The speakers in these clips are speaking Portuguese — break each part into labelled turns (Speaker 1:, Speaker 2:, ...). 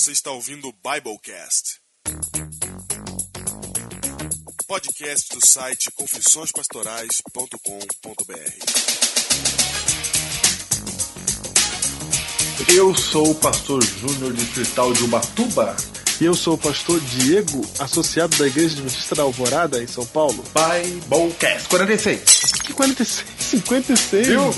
Speaker 1: Você está ouvindo o Biblecast. Podcast do site confissõespastorais.com.br.
Speaker 2: Eu sou o pastor Júnior Distrital de Ubatuba.
Speaker 3: E eu sou o pastor Diego, associado da Igreja Adventista da Alvorada, em São Paulo.
Speaker 2: Biblecast 46.
Speaker 3: Que 46? 56?
Speaker 2: Viu?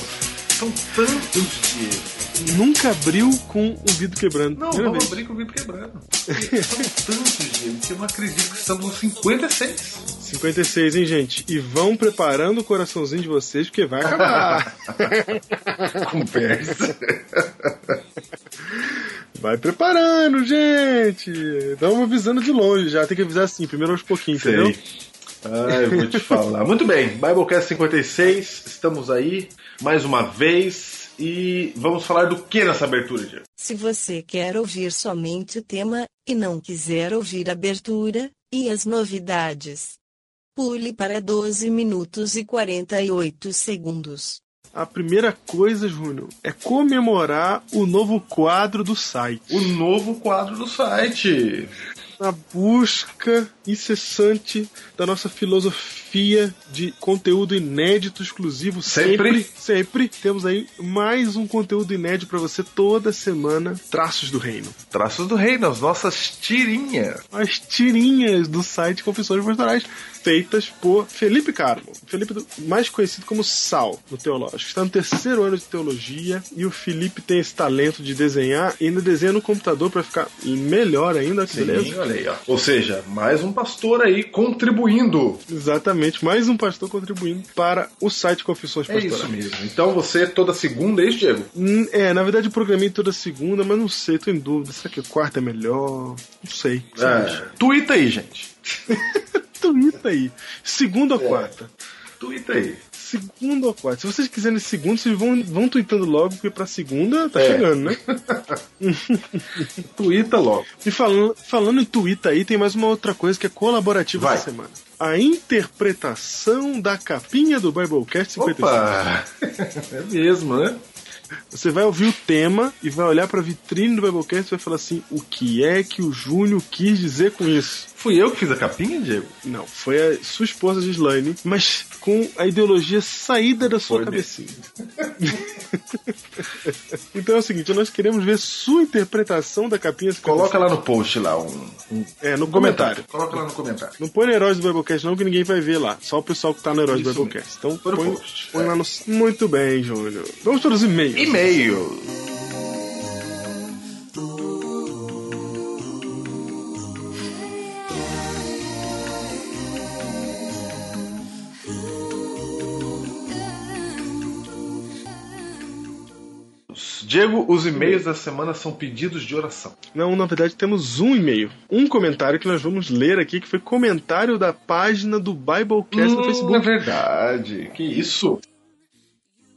Speaker 2: São tantos dias.
Speaker 3: Nunca abriu com o vidro quebrando.
Speaker 2: Não,
Speaker 3: vez.
Speaker 2: abrir com o vidro quebrando. São tantos dias que eu não acredito que estamos nos 56.
Speaker 3: 56, hein, gente? E vão preparando o coraçãozinho de vocês, porque vai acabar.
Speaker 2: Conversa.
Speaker 3: vai preparando, gente. Estamos avisando de longe já. Tem que avisar assim, primeiro aos pouquinhos, entendeu?
Speaker 2: Ah, eu vou te falar. Muito bem, Biblecast 56, estamos aí mais uma vez e vamos falar do que nessa abertura, Diego?
Speaker 4: Se você quer ouvir somente o tema, e não quiser ouvir a abertura, e as novidades, pule para 12 minutos e 48 segundos.
Speaker 3: A primeira coisa, Júnior, é comemorar o novo quadro do site.
Speaker 2: O novo quadro do site.
Speaker 3: Na busca incessante da nossa filosofia de conteúdo inédito exclusivo
Speaker 2: Sempre.
Speaker 3: sempre, sempre temos aí mais um conteúdo inédito para você toda semana, Traços do Reino.
Speaker 2: Traços do Reino, as nossas tirinhas.
Speaker 3: As tirinhas do site Confissões Pastorais feitas por Felipe Carmo, Felipe mais conhecido como Sal no teológico. Está no terceiro ano de teologia e o Felipe tem esse talento de desenhar e ainda desenha no computador para ficar melhor ainda, que beleza?
Speaker 2: Sim, olha aí, ó. Ou seja, mais um pastor aí contribuindo.
Speaker 3: Exatamente, mais um pastor contribuindo para o site Confissões
Speaker 2: É
Speaker 3: Pastorais.
Speaker 2: isso mesmo. Então você toda segunda, é isso, Diego?
Speaker 3: Hum, É, na verdade eu programei toda segunda, mas não sei, tô em dúvida. Será que quarta é melhor? Não sei.
Speaker 2: É. Tuita aí, gente.
Speaker 3: Tuita aí. Segunda ou
Speaker 2: É.
Speaker 3: quarta?
Speaker 2: Tuita aí.
Speaker 3: Segunda ou quarta? Se vocês quiserem segunda, vocês vão, vão tweetando logo, porque pra segunda tá
Speaker 2: É.
Speaker 3: chegando, né?
Speaker 2: Tuita logo.
Speaker 3: E falando, falando em Twitter aí, tem mais uma outra coisa que é colaborativa
Speaker 2: Vai.
Speaker 3: essa semana. A interpretação da capinha do Biblecast 55.
Speaker 2: Opa! É mesmo, né?
Speaker 3: Você vai ouvir o tema e vai olhar pra vitrine do Biblecast e vai falar assim: o que é que o Júnior quis dizer com isso?
Speaker 2: Fui eu que fiz a capinha, Diego?
Speaker 3: Não, foi a sua esposa Gislaine, mas com a ideologia saída da sua
Speaker 2: Foi
Speaker 3: cabecinha. então é o seguinte, nós queremos ver sua interpretação da capinha.
Speaker 2: Coloca lá no post lá um, um
Speaker 3: É, no comentário.
Speaker 2: Coloca lá no comentário.
Speaker 3: Não põe no Heróis do Biblecast não, que ninguém vai ver lá. Só o pessoal que tá no Heróis do
Speaker 2: Isso
Speaker 3: Biblecast. Então
Speaker 2: Põe no
Speaker 3: põe,
Speaker 2: post.
Speaker 3: põe lá no... Muito bem, Júnior. Vamos para os e-mails.
Speaker 2: E-mail. Diego, os e-mails da semana são pedidos de oração.
Speaker 3: Não, na verdade temos um e-mail. Um comentário que nós vamos ler aqui, que foi comentário da página do Biblecast no
Speaker 2: Hum,
Speaker 3: Facebook.
Speaker 2: É verdade. Que isso?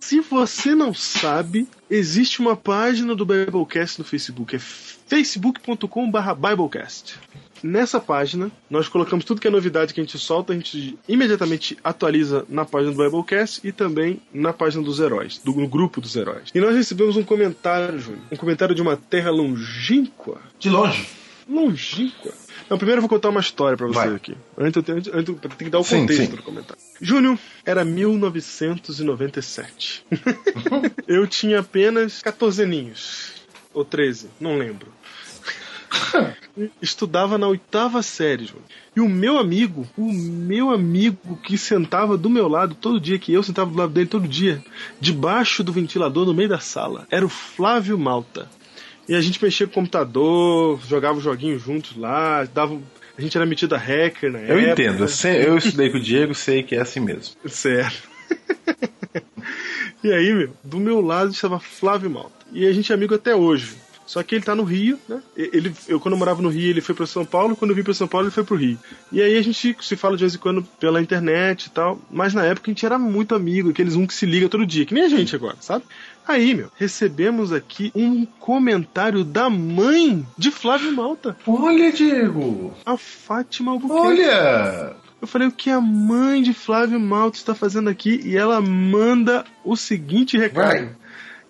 Speaker 3: Se você não sabe, existe uma página do Biblecast no Facebook. É facebook.com.br Biblecast. Nessa página, nós colocamos tudo que é novidade que a gente solta, a gente imediatamente atualiza na página do Biblecast e também na página dos heróis, do no grupo dos heróis. E nós recebemos um comentário, Júnior. Um comentário de uma terra longínqua.
Speaker 2: De longe.
Speaker 3: Longínqua. Não, primeiro eu vou contar uma história pra você
Speaker 2: Vai.
Speaker 3: aqui. Antes eu tenho, antes eu tenho que dar o
Speaker 2: Sim,
Speaker 3: contexto
Speaker 2: sim.
Speaker 3: do comentário. Júnior, era 1997. eu tinha apenas 14 aninhos. Ou 13, não lembro. Estudava na oitava série, Júnior. E o meu amigo, o meu amigo que sentava do meu lado todo dia, que eu sentava do lado dele todo dia, debaixo do ventilador no meio da sala, era o Flávio Malta. E a gente mexia com o computador, jogava os joguinhos juntos lá, dava. A gente era metido a hacker na
Speaker 2: Eu
Speaker 3: época.
Speaker 2: entendo. Eu, sei- eu estudei com o Diego, sei que é assim mesmo.
Speaker 3: Certo. e aí, meu, do meu lado estava Flávio Malta. E a gente é amigo até hoje. Só que ele tá no Rio, né? Ele, eu, quando eu morava no Rio, ele foi para São Paulo. Quando eu vim para São Paulo, ele foi pro Rio. E aí a gente se fala de vez em quando pela internet e tal. Mas na época a gente era muito amigo, aqueles um que se liga todo dia, que nem a gente agora, sabe? Aí, meu, recebemos aqui um comentário da mãe de Flávio Malta,
Speaker 2: Olha, Diego!
Speaker 3: a Fátima Albuquerque.
Speaker 2: Olha!
Speaker 3: Eu falei, o que a mãe de Flávio Malta está fazendo aqui? E ela manda o seguinte recado.
Speaker 2: Vai.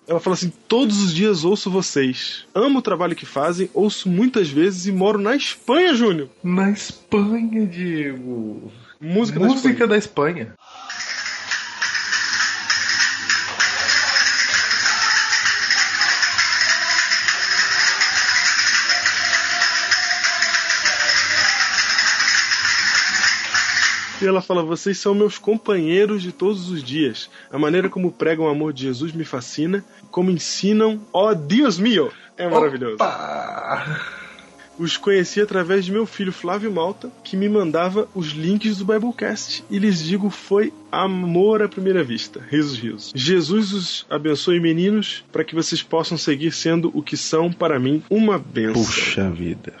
Speaker 3: Ela fala assim: todos os dias ouço vocês. Amo o trabalho que fazem, ouço muitas vezes e moro na Espanha, Júnior.
Speaker 2: Na Espanha, Diego.
Speaker 3: Música, da
Speaker 2: Música
Speaker 3: Espanha.
Speaker 2: da Espanha.
Speaker 3: E ela fala: vocês são meus companheiros de todos os dias. A maneira como pregam o amor de Jesus me fascina. Como ensinam, ó Deus mio! É maravilhoso.
Speaker 2: Opa!
Speaker 3: Os conheci através de meu filho Flávio Malta, que me mandava os links do Biblecast. E lhes digo, foi amor à primeira vista. Risos, risos. Jesus os abençoe, meninos, para que vocês possam seguir sendo o que são para mim uma benção.
Speaker 2: Puxa vida.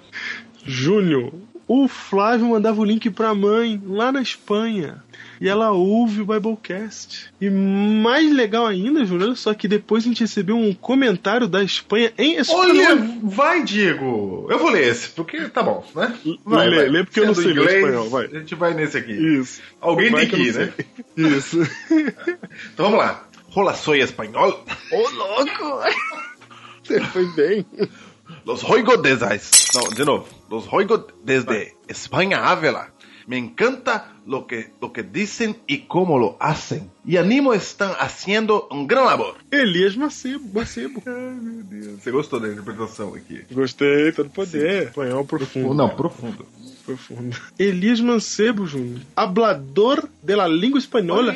Speaker 3: Júnior, o Flávio mandava o link pra mãe lá na Espanha. E ela ouve o Biblecast. E mais legal ainda, olha só que depois a gente recebeu um comentário da Espanha em espanhol.
Speaker 2: Olha, vai, Diego. Eu vou ler esse, porque tá bom, né? Vai,
Speaker 3: Lê,
Speaker 2: vai.
Speaker 3: lê, porque eu não
Speaker 2: Sendo
Speaker 3: sei ler
Speaker 2: inglês,
Speaker 3: espanhol, vai.
Speaker 2: A gente vai nesse aqui.
Speaker 3: Isso.
Speaker 2: Alguém
Speaker 3: Vai
Speaker 2: tem
Speaker 3: que
Speaker 2: ir, né?
Speaker 3: Isso.
Speaker 2: Então vamos lá. Rola soy espanhol.
Speaker 3: Ô, louco! Você foi bem.
Speaker 2: Los desde... No, de novo. Los oigo desde España Ávila. Me encanta lo que, lo que dicen y cómo lo hacen. Y animo están haciendo un gran labor.
Speaker 3: Elias Macebo. Macebo.
Speaker 2: Ai, meu Deus. Você gostou da interpretação aqui?
Speaker 3: Gostei, todo poder. Espanhol profundo.
Speaker 2: Não, profundo.
Speaker 3: Profundo. Elias Mancebo, Júnior. Hablador de la língua espanhola.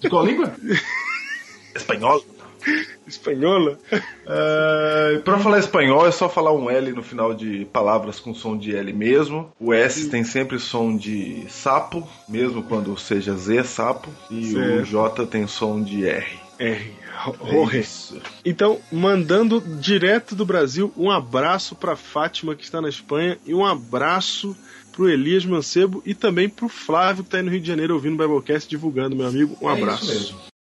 Speaker 2: De qual língua? Espanhol.
Speaker 3: Espanhola?
Speaker 2: Uh, para falar espanhol é só falar um L no final de palavras com som de L mesmo. O S tem sempre som de sapo, mesmo quando seja Z sapo. E o
Speaker 3: Certo.
Speaker 2: J tem som de R.
Speaker 3: R.
Speaker 2: É isso.
Speaker 3: Então, mandando direto do Brasil, um abraço pra Fátima que está na Espanha e um abraço pro Elias Mancebo e também pro Flávio que tá aí no Rio de Janeiro ouvindo o Biblecast divulgando, meu amigo. Um
Speaker 2: É
Speaker 3: abraço.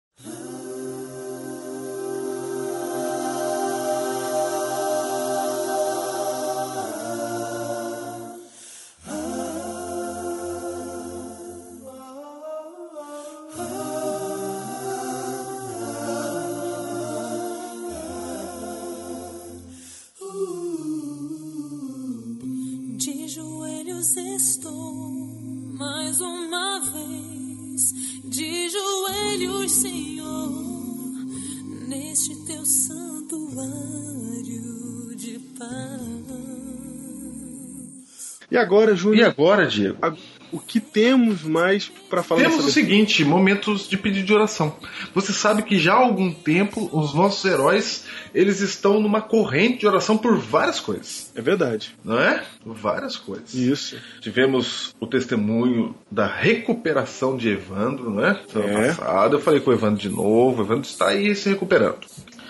Speaker 3: E agora,
Speaker 2: E
Speaker 3: Júnior,
Speaker 2: agora, Diego?
Speaker 3: a- o que temos mais pra falar
Speaker 2: Temos o seguinte, momentos de pedido de oração. Você sabe que já há algum tempo os nossos heróis, eles estão numa corrente de oração por várias coisas,
Speaker 3: É verdade.
Speaker 2: não é? Várias coisas.
Speaker 3: Isso.
Speaker 2: Tivemos o testemunho da recuperação de Evandro, né? Semana
Speaker 3: É.
Speaker 2: passada. Eu falei com o Evandro de novo. O Evandro está aí se recuperando.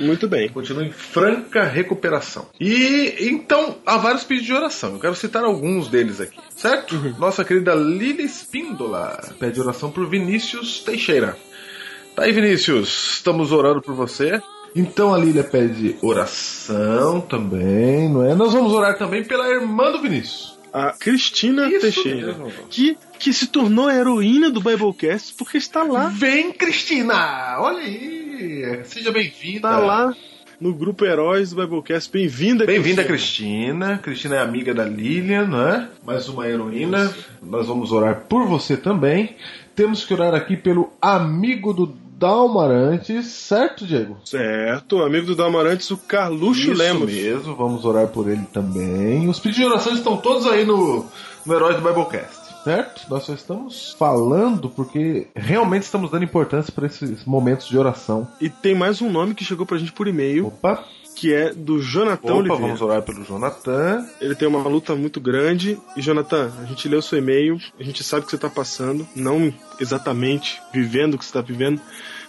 Speaker 3: Muito bem.
Speaker 2: Continua em franca recuperação. E então há vários pedidos de oração. Eu quero citar alguns deles aqui, certo? Nossa querida Lili Espíndola pede oração por Vinícius Teixeira. Tá aí, Vinícius. Estamos orando por você. Então a Lília pede oração também, não é? Nós vamos orar também pela irmã do Vinícius.
Speaker 3: A Cristina
Speaker 2: Isso
Speaker 3: Teixeira,
Speaker 2: mesmo.
Speaker 3: que, que se tornou a heroína do Biblecast porque está lá.
Speaker 2: Vem, Cristina! Olha aí! Seja bem-vinda.
Speaker 3: Está lá no grupo Heróis do Biblecast. Bem-vinda,
Speaker 2: Bem-vinda, Cristina. Cristina é amiga da Lilian, não é? Mais uma heroína. Nós vamos orar por você também. Temos que orar aqui pelo amigo do Dalmarantes, certo, Diego?
Speaker 3: Certo, amigo do Dalmarantes, o Carluxo
Speaker 2: Isso
Speaker 3: Lemos.
Speaker 2: mesmo, vamos orar por ele também. Os pedidos de oração estão todos aí no, no Heróis do Biblecast. Certo? Nós só estamos falando porque realmente estamos dando importância para esses momentos de oração.
Speaker 3: E tem mais um nome que chegou pra gente por e-mail,
Speaker 2: Opa,
Speaker 3: que é do Jonathan
Speaker 2: opa,
Speaker 3: Oliveira.
Speaker 2: vamos orar pelo Jonathan.
Speaker 3: Ele tem uma luta muito grande. E, Jonathan, a gente leu seu e-mail, a gente sabe o que você tá passando, não exatamente vivendo o que você tá vivendo,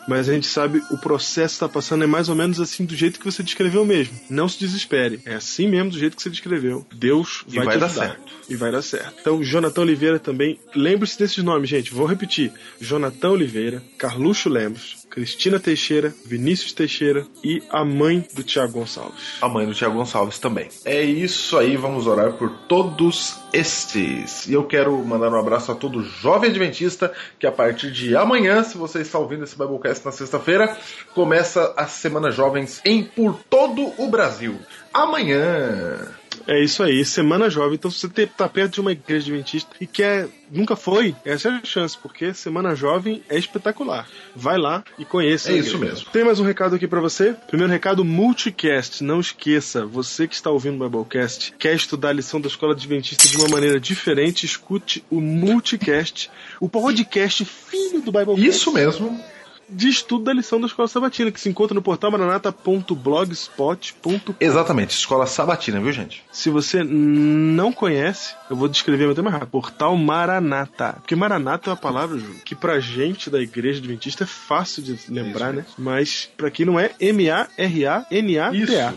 Speaker 3: mas a gente sabe o processo que tá passando é mais ou menos assim do jeito que você descreveu mesmo. Não se desespere. É assim mesmo do jeito que você descreveu. Deus
Speaker 2: E
Speaker 3: vai,
Speaker 2: vai
Speaker 3: te
Speaker 2: dar
Speaker 3: ajudar.
Speaker 2: certo.
Speaker 3: E vai dar certo. Então, Jonathan Oliveira também. Lembre-se desses nomes, gente. Vou repetir: Jonathan Oliveira, Carluxo Lemos, Cristina Teixeira, Vinícius Teixeira e a mãe do Tiago Gonçalves.
Speaker 2: A mãe do Tiago Gonçalves também. É isso aí, vamos orar por todos estes. E eu quero mandar um abraço a todo jovem adventista que a partir de amanhã, se você está ouvindo esse Biblecast na sexta-feira, começa a Semana Jovens em por todo o Brasil. Amanhã.
Speaker 3: É isso aí, Semana Jovem. Então, se você tá perto de uma igreja adventista e quer, nunca foi, essa é a chance, porque Semana Jovem é espetacular. Vai lá e conheça.
Speaker 2: É isso mesmo.
Speaker 3: Tem mais um recado aqui pra você? Primeiro recado, multicast. Não esqueça, você que está ouvindo o Biblecast, quer estudar a lição da Escola Adventista de uma maneira diferente, escute o multicast, o podcast filho do Biblecast
Speaker 2: Isso mesmo.
Speaker 3: De estudo da lição da Escola Sabatina, que se encontra no portal maranata.blogspot.com.
Speaker 2: Exatamente, escola sabatina, viu, gente?
Speaker 3: Se você não conhece, eu vou descrever até mais rápido. Portal Maranata. Porque Maranata é uma palavra, Ju, que pra gente da igreja adventista é fácil de lembrar, né? Mas pra quem não é, M-A-R-A-N-A-T-A.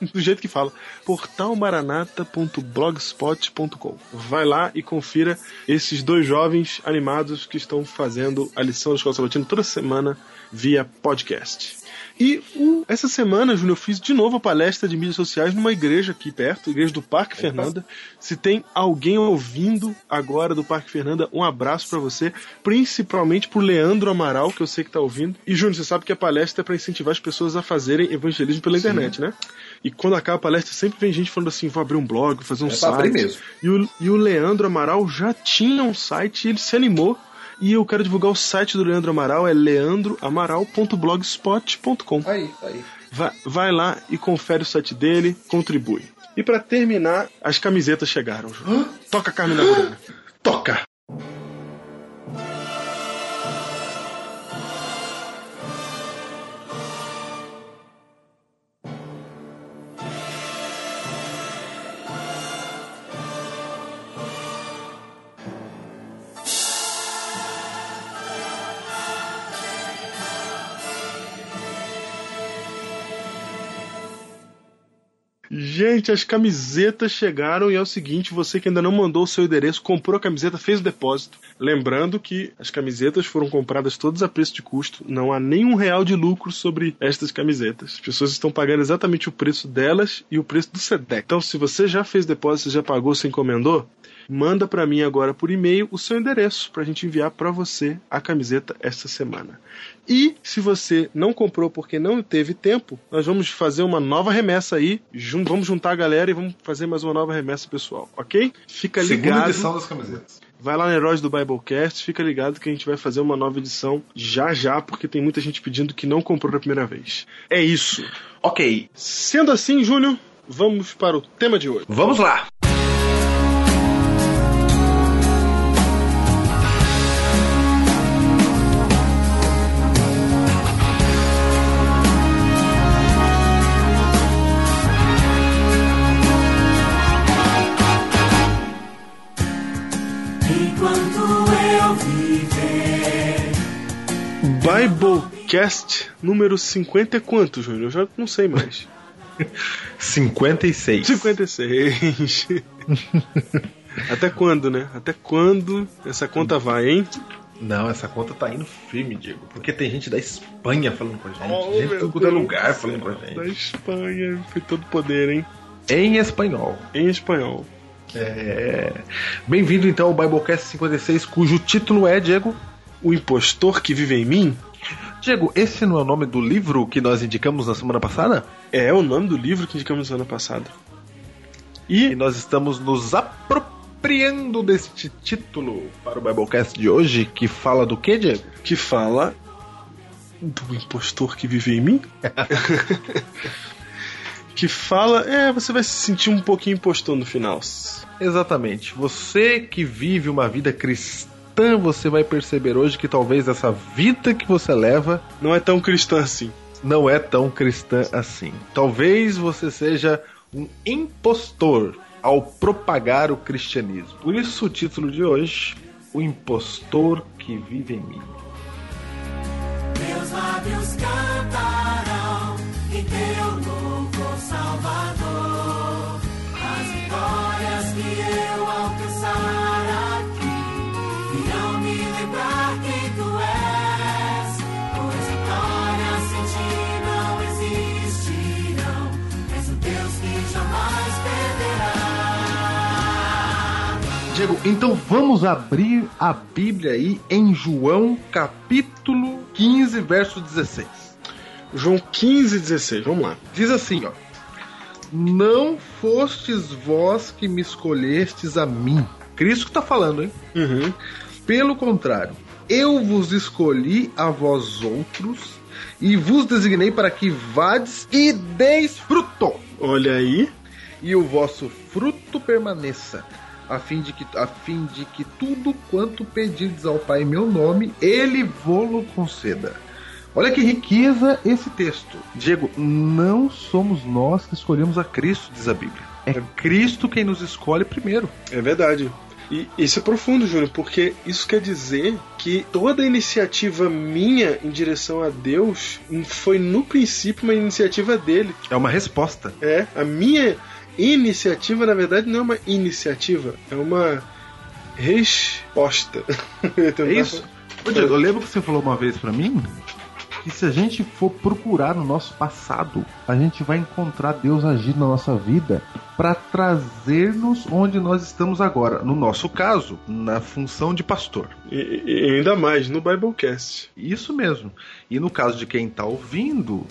Speaker 3: Do jeito que fala. portalmaranata.blogspot.com. Vai lá e confira esses dois jovens animados que estão fazendo a lição da Escola Sabatina toda semana via podcast. E essa semana, Júnior, eu fiz de novo a palestra de mídias sociais numa igreja aqui perto, igreja do Parque Fernanda. Se tem alguém ouvindo agora do Parque Fernanda, um abraço pra você, principalmente pro Leandro Amaral, que eu sei que tá ouvindo. E Júnior, você sabe que a palestra é pra incentivar as pessoas a fazerem evangelismo pela internet, né? E quando acaba a palestra, sempre vem gente falando assim: vou abrir um blog, vou fazer um
Speaker 2: É
Speaker 3: site.
Speaker 2: abrir mesmo.
Speaker 3: E o, e o Leandro Amaral já tinha um site e ele se animou. E eu quero divulgar o site do Leandro Amaral, é leandroamaral.blogspot.com.
Speaker 2: Aí, aí.
Speaker 3: Vai, vai lá e confere o site dele, contribui. E pra terminar, as camisetas chegaram. Toca Carmina Burana.
Speaker 2: Toca!
Speaker 3: Gente, as camisetas chegaram e é o seguinte: você que ainda não mandou o seu endereço, comprou a camiseta, fez o depósito. Lembrando que as camisetas foram compradas todas a preço de custo, não há nenhum real de lucro sobre estas camisetas. As pessoas estão pagando exatamente o preço delas e o preço do SEDEC. Então, se você já fez depósito, já pagou, você encomendou, manda para mim agora por e-mail o seu endereço para a gente enviar para você a camiseta esta semana. E se você não comprou porque não teve tempo, nós vamos fazer uma nova remessa aí. Jun- vamos juntar a galera e vamos fazer mais uma nova remessa pessoal, ok? Fica
Speaker 2: Segunda
Speaker 3: ligado.
Speaker 2: edição das camisetas.
Speaker 3: Vai lá no Heróis do Biblecast, fica ligado que a gente vai fazer uma nova edição já já, porque tem muita gente pedindo que não comprou da primeira vez. É isso.
Speaker 2: Ok,
Speaker 3: Sendo assim, Júnior, vamos para o tema de hoje.
Speaker 2: vamos lá!
Speaker 3: Biblecast número 50 é quanto, Júnior? Eu já não sei mais.
Speaker 2: 56.
Speaker 3: 56. Até quando, né? Até quando essa conta vai, hein?
Speaker 2: Não, essa conta tá indo firme, Diego. Porque tem gente da Espanha falando com a gente.
Speaker 3: Oh,
Speaker 2: gente é
Speaker 3: Deus
Speaker 2: lugar
Speaker 3: do
Speaker 2: falando com a
Speaker 3: céu, Da
Speaker 2: gente.
Speaker 3: Espanha, foi todo poder, hein?
Speaker 2: Em espanhol.
Speaker 3: Em espanhol.
Speaker 2: É. Bem-vindo então ao Biblecast 56, cujo título é, Diego.
Speaker 3: O impostor que vive em mim
Speaker 2: Diego, esse não é o nome do livro que nós indicamos na semana passada?
Speaker 3: é o nome do livro que indicamos ano passado.
Speaker 2: E
Speaker 3: E
Speaker 2: nós estamos nos apropriando deste título para o Biblecast de hoje, que fala do que, Diego?
Speaker 3: que fala do impostor que vive em mim. que fala, é, você vai se sentir um pouquinho impostor no final.
Speaker 2: Exatamente. Você que vive uma vida cristã, você vai perceber hoje que talvez essa vida que você leva
Speaker 3: Não é tão cristã assim.
Speaker 2: não é tão cristã assim. Talvez você seja um impostor ao propagar o cristianismo. Por isso o título de hoje, O Impostor que Vive em Mim.
Speaker 5: meus lábios cantarão em teu
Speaker 2: Diego, então vamos abrir a Bíblia aí em João capítulo 15, verso 16.
Speaker 3: João 15, 16, vamos lá.
Speaker 2: Diz assim, ó. Não fostes vós que me escolhestes a mim. Cristo que tá falando, hein?
Speaker 3: Uhum.
Speaker 2: Pelo contrário, eu vos escolhi a vós outros e vos designei para que vades e deis fruto,
Speaker 3: Olha aí.
Speaker 2: e o vosso fruto permaneça, a fim de que, a fim de que tudo quanto pedirdes ao Pai em meu nome, ele vô-lo conceda. Olha que riqueza esse texto. Diego, não somos nós que escolhemos a Cristo, diz a Bíblia. É Cristo quem nos escolhe primeiro.
Speaker 3: É verdade. E isso é profundo, Júnior, porque isso quer dizer que toda iniciativa minha em direção a Deus foi no princípio uma iniciativa dele.
Speaker 2: É uma resposta.
Speaker 3: É, a minha iniciativa, na verdade, não é uma iniciativa, é uma resposta.
Speaker 2: É isso. Ô, Diego, eu lembro que você falou uma vez pra mim que se a gente for procurar no nosso passado, a gente vai encontrar Deus agindo na nossa vida para trazer-nos onde nós estamos agora. No nosso caso, na função de pastor.
Speaker 3: E, e ainda mais no Biblecast.
Speaker 2: Isso mesmo. E no caso de quem está ouvindo,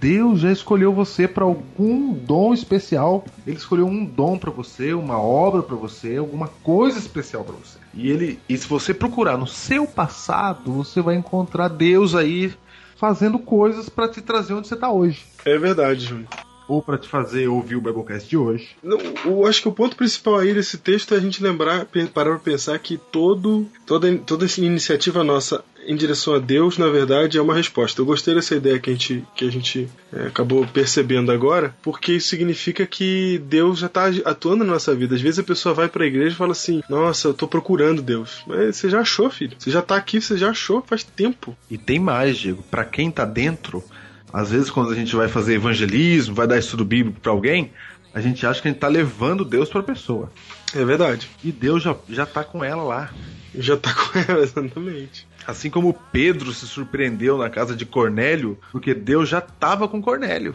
Speaker 2: Deus já escolheu você para algum dom especial. Ele escolheu um dom para você, uma obra para você, alguma coisa especial para você. E ele, e se você procurar no seu passado, você vai encontrar Deus aí fazendo coisas para te trazer onde você está hoje,
Speaker 3: É verdade, Júnior.
Speaker 2: Ou para te fazer ouvir o Biblecast de hoje.
Speaker 3: Não, eu acho que o ponto principal aí desse texto é a gente lembrar, parar pra pensar que todo, toda, toda essa iniciativa nossa em direção a Deus, na verdade, é uma resposta. Eu gostei dessa ideia que a gente, que a gente é, acabou percebendo agora, porque isso significa que Deus já está atuando na nossa vida. Às vezes a pessoa vai pra igreja e fala assim: Nossa, eu tô procurando Deus. Mas você já achou, filho. Você já tá aqui, você já achou faz tempo.
Speaker 2: E tem mais, Diego, para quem tá dentro, às vezes quando a gente vai fazer evangelismo, vai dar estudo bíblico para alguém, a gente acha que a gente tá levando Deus para pessoa.
Speaker 3: É verdade.
Speaker 2: E Deus já, já tá com ela lá.
Speaker 3: Já tá com ela, exatamente.
Speaker 2: Assim como Pedro se surpreendeu na casa de Cornélio, porque Deus já estava com Cornélio.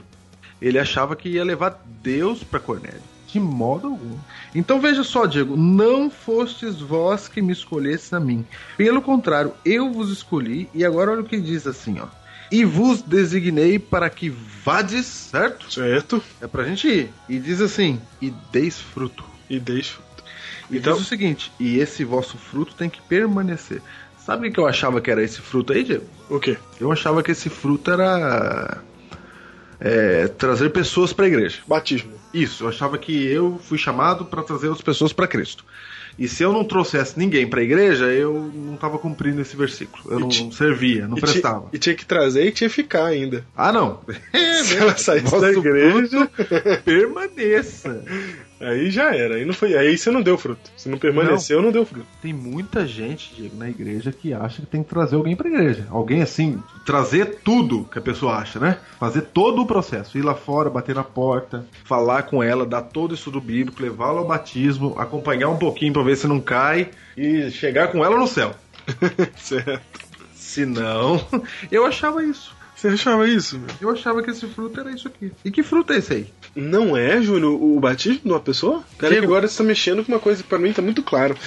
Speaker 2: Ele achava que ia levar Deus para Cornélio. De modo algum. Então veja só, Diego, não fostes vós que me escolhestes a mim. Pelo contrário, eu vos escolhi, e agora olha o que diz assim, ó. E vos designei para que vades, certo?
Speaker 3: Certo?
Speaker 2: É pra gente ir. E diz assim, e deis fruto.
Speaker 3: E deixa.
Speaker 2: E
Speaker 3: Então-
Speaker 2: diz o seguinte, e esse vosso fruto tem que permanecer. Sabe o que eu achava que era esse fruto aí, Diego?
Speaker 3: O quê?
Speaker 2: Eu achava que esse fruto era é, trazer pessoas para a igreja.
Speaker 3: Batismo.
Speaker 2: Isso, eu achava que eu fui chamado para trazer as pessoas para Cristo. E se eu não trouxesse ninguém para a igreja, eu não estava cumprindo esse versículo. Eu não servia, não
Speaker 3: E
Speaker 2: prestava.
Speaker 3: e tinha que trazer e tinha que ficar ainda.
Speaker 2: Ah, não.
Speaker 3: Se ela saísse da igreja,
Speaker 2: permaneça.
Speaker 3: Aí já era. Aí, não foi, aí você não deu fruto. Se não permaneceu, não, deu fruto.
Speaker 2: Tem muita gente, Diego, na igreja que acha que tem que trazer alguém pra igreja. Alguém assim, trazer tudo que a pessoa acha, né? Fazer todo o processo. Ir lá fora, bater na porta, falar com ela, dar todo o estudo bíblico, levá-la ao batismo, acompanhar um pouquinho pra ver se não cai e chegar com ela no céu.
Speaker 3: certo.
Speaker 2: Se não, eu achava isso.
Speaker 3: Você achava isso? meu?
Speaker 2: Eu achava que esse fruto era isso aqui. E que fruto é esse aí?
Speaker 3: Não é, Júnior, o batismo de uma pessoa? Pera que
Speaker 2: Diego.
Speaker 3: agora você tá mexendo com uma coisa que pra mim tá muito claro.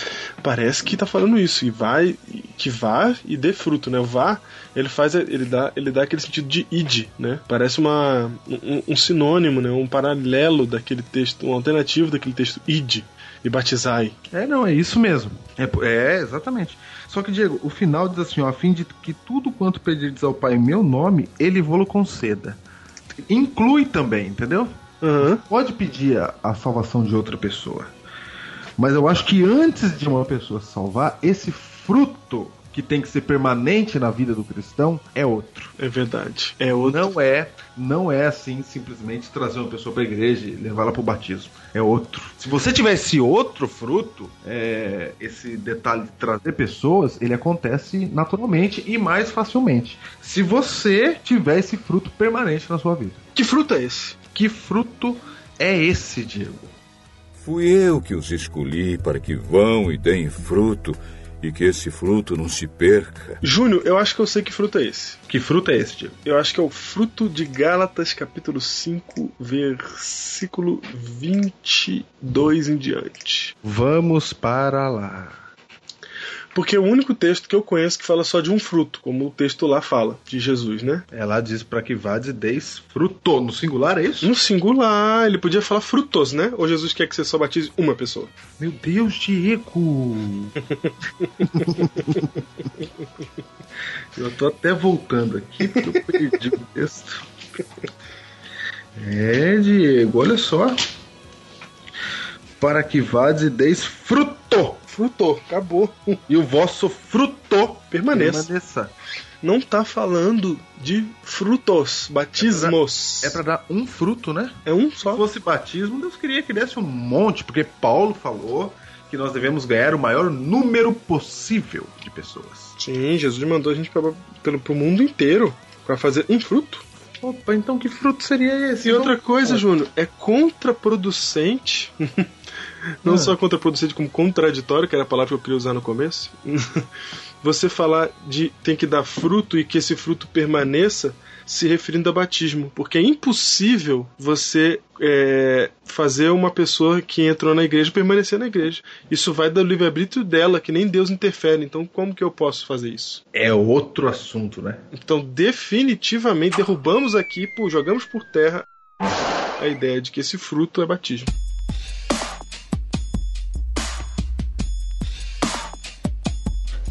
Speaker 3: Parece que tá falando isso, e vai, que vá e dê fruto, né? O vá, ele faz, ele dá, ele dá aquele sentido de id, né? Parece uma, um, um sinônimo, né? Um paralelo daquele texto, um alternativo daquele texto id e batizai.
Speaker 2: É, não, é isso mesmo. É, é, exatamente. Só que, Diego, o final diz assim, ó, a fim de que tudo quanto pedirdes ao Pai em meu nome, ele vou-lo conceda. Inclui também, entendeu?
Speaker 3: Aham.
Speaker 2: Pode pedir a, a salvação de outra pessoa. Mas eu acho que antes de uma pessoa salvar, esse fruto que tem que ser permanente na vida do cristão é outro.
Speaker 3: É verdade. É outro.
Speaker 2: Não é, não é assim simplesmente trazer uma pessoa para a igreja e levá-la para o batismo. É outro. Se você tiver esse outro fruto, é, esse detalhe de trazer pessoas, ele acontece naturalmente e mais facilmente. Se você tiver esse fruto permanente na sua vida.
Speaker 3: Que fruto é esse?
Speaker 2: Que fruto é esse, Diego?
Speaker 6: Fui eu que os escolhi para que vão e deem fruto, e que esse fruto não se perca.
Speaker 3: Júnior, eu acho que eu sei que fruto é esse.
Speaker 2: Que fruto é esse, Diego?
Speaker 3: Eu acho que é o fruto de Gálatas, capítulo 5, versículo 22 em diante.
Speaker 2: Vamos para lá.
Speaker 3: Porque é o único texto que eu conheço que fala só de um fruto, como o texto lá fala, de Jesus, né?
Speaker 2: Ela diz para que vades e deis fruto. No singular, é isso?
Speaker 3: No singular, ele podia falar frutos, né? Ou Jesus quer que você só batize uma pessoa?
Speaker 2: Meu Deus, Diego! eu tô até voltando aqui porque eu perdi o texto. É, Diego, olha só. Para que vades e deis fruto.
Speaker 3: Fruto, acabou.
Speaker 2: E o vosso fruto
Speaker 3: Permaneça.
Speaker 2: permaneça.
Speaker 3: Não tá falando de frutos, batismos.
Speaker 2: É para dar um fruto, né?
Speaker 3: É um
Speaker 2: Se
Speaker 3: só.
Speaker 2: fosse batismo, Deus queria que desse um monte, porque Paulo falou que nós devemos ganhar o maior número possível de pessoas.
Speaker 3: Sim, Jesus mandou a gente pelo, pro mundo inteiro pra fazer um fruto.
Speaker 2: Opa, então que fruto seria esse?
Speaker 3: E outra
Speaker 2: Vamos-
Speaker 3: coisa, Júnior, é contraproducente. Não
Speaker 2: Ah.
Speaker 3: só contraproducente, como contraditório, que era a palavra que eu queria usar no começo. Você falar de tem que dar fruto e que esse fruto permaneça se referindo a batismo. Porque é impossível você é, fazer uma pessoa que entrou na igreja permanecer na igreja. Isso vai do livre-arbítrio dela, que nem Deus interfere. Então, como que eu posso fazer isso?
Speaker 2: É outro assunto, né?
Speaker 3: Então, definitivamente, derrubamos aqui, pô, jogamos por terra a ideia de que esse fruto é batismo.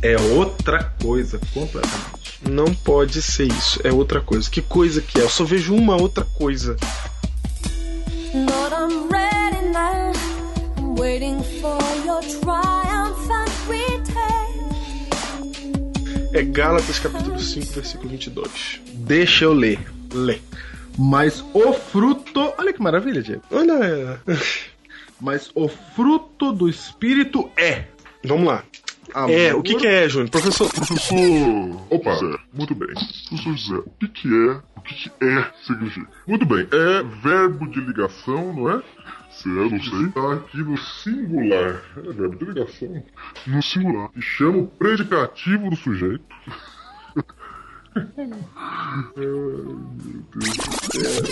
Speaker 2: É outra coisa completamente.
Speaker 3: Não pode ser isso, é outra coisa. Que coisa que é? Eu só vejo uma outra coisa.
Speaker 7: Lord, I'm ready now. I'm waiting for your triumphant return.
Speaker 3: É Gálatas capítulo 5, versículo 22.
Speaker 2: Deixa eu ler.
Speaker 3: Lê.
Speaker 2: Mas o fruto. Olha que maravilha, Diego.
Speaker 3: Olha,
Speaker 2: Mas o fruto do Espírito é.
Speaker 3: vamos lá. É, o que, que é, Júnior? Professor,
Speaker 8: Professor. Opa, Zé, muito bem. Professor Zé, o que, que é? O que, que é significa? Muito bem, é verbo de ligação, não é? Se é, não sei. Tá aqui no singular. É verbo de ligação. No singular. E chama o predicativo do sujeito.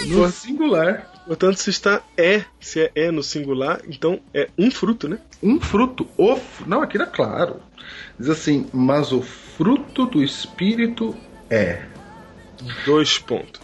Speaker 2: No singular.
Speaker 3: portanto, se está é, se é é no singular, então é um fruto, né?
Speaker 2: Um fruto. O. Não, aqui era claro. Diz assim: Mas o fruto do Espírito é.
Speaker 3: Dois pontos.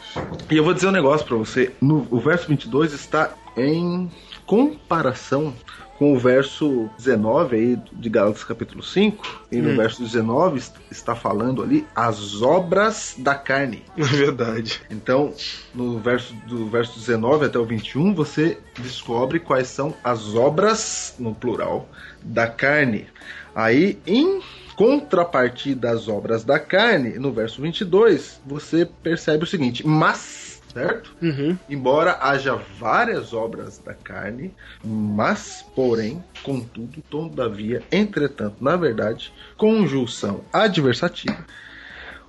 Speaker 2: E eu vou dizer um negócio pra você. No, o verso 22 está em comparação com o verso 19 aí de Gálatas capítulo 5. E no
Speaker 3: Hum.
Speaker 2: verso 19 est- está falando ali as obras da carne.
Speaker 3: É verdade.
Speaker 2: Então, no verso do verso 19 até o 21, você descobre quais são as obras, no plural, da carne. Aí, em contrapartida às obras da carne, no verso 22, você percebe o seguinte: mas, certo?
Speaker 3: Uhum.
Speaker 2: Embora haja várias obras da carne, mas, porém, contudo, todavia, entretanto, na verdade, conjunção adversativa,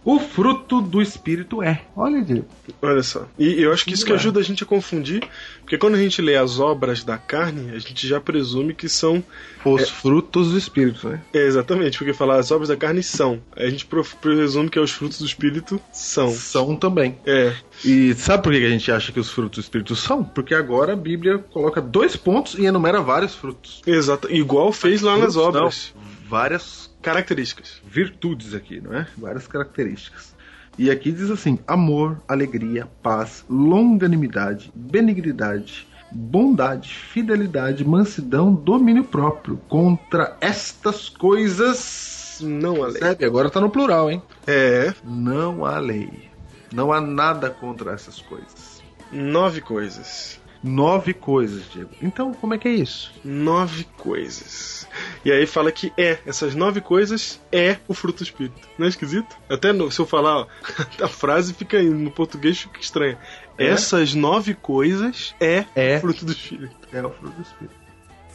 Speaker 2: o fruto do Espírito é. Olha, Diego.
Speaker 3: Olha só. E eu acho que isso que ajuda a gente a confundir, porque quando a gente lê as obras da carne, a gente já presume que são.
Speaker 2: Os frutos do Espírito, né?
Speaker 3: É, exatamente, porque falar as obras da carne são. A gente presume que é os frutos do espírito são.
Speaker 2: São também.
Speaker 3: É.
Speaker 2: E sabe por que a gente acha que os frutos do Espírito são? Porque agora a Bíblia coloca dois pontos e enumera vários frutos.
Speaker 3: Exato. Igual fez lá nas obras.
Speaker 2: não, várias
Speaker 3: Características.
Speaker 2: virtudes aqui, não é? Várias características. E aqui diz assim: amor, alegria, paz, longanimidade, benignidade, bondade, fidelidade, mansidão, domínio próprio. Contra estas coisas.
Speaker 3: Não há lei.
Speaker 2: Percebe? Agora tá no plural, hein?
Speaker 3: É.
Speaker 2: Não há lei. Não há nada contra essas coisas.
Speaker 3: Nove coisas.
Speaker 2: Nove coisas, Diego. Então, como é que é isso?
Speaker 3: Nove coisas. E aí fala que é, essas nove coisas é o fruto do espírito. Não é esquisito? Até no- se eu falar, ó, a frase fica em- no português fica estranha.
Speaker 2: É?
Speaker 3: Essas nove coisas é,
Speaker 2: É.
Speaker 3: o fruto do espírito.
Speaker 2: É o fruto do Espírito.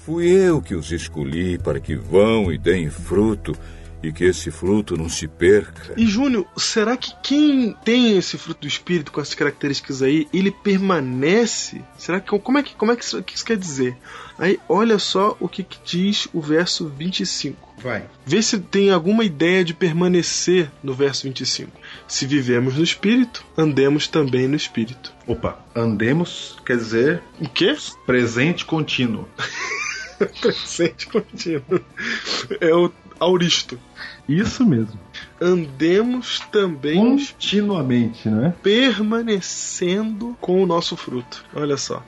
Speaker 6: Fui eu que os escolhi para que vão e deem fruto, e que esse fruto não se perca.
Speaker 3: E Júnior, será que quem tem esse fruto do espírito com essas características aí, ele permanece? Será que como é que como é que isso, que isso quer dizer? Aí olha só o que, que diz o verso 25.
Speaker 2: Vai.
Speaker 3: Vê se tem alguma ideia de permanecer no verso 25. Se vivemos no espírito, andemos também no espírito.
Speaker 2: Opa, andemos quer dizer
Speaker 3: O quê?
Speaker 2: presente contínuo.
Speaker 3: Presente contínuo. É o auristo.
Speaker 9: Isso mesmo.
Speaker 3: Andemos também
Speaker 9: Continuamente, não é?
Speaker 3: permanecendo com o nosso fruto. Olha só.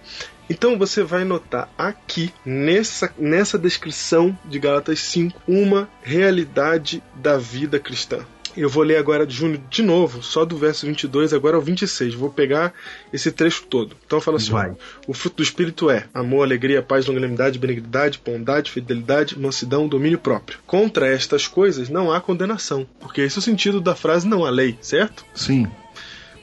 Speaker 3: Então você vai notar aqui, nessa, nessa descrição de Gálatas 5, uma realidade da vida cristã. Eu vou ler agora de Júnior de novo, só do verso 22 agora ao 26. Vou pegar esse trecho todo. Então fala assim:
Speaker 2: Vai.
Speaker 3: O fruto do Espírito é amor, alegria, paz, longanimidade, benignidade, bondade, fidelidade, mansidão, domínio próprio. Contra estas coisas não há condenação, porque esse é o sentido da frase não há lei, certo?
Speaker 2: Sim.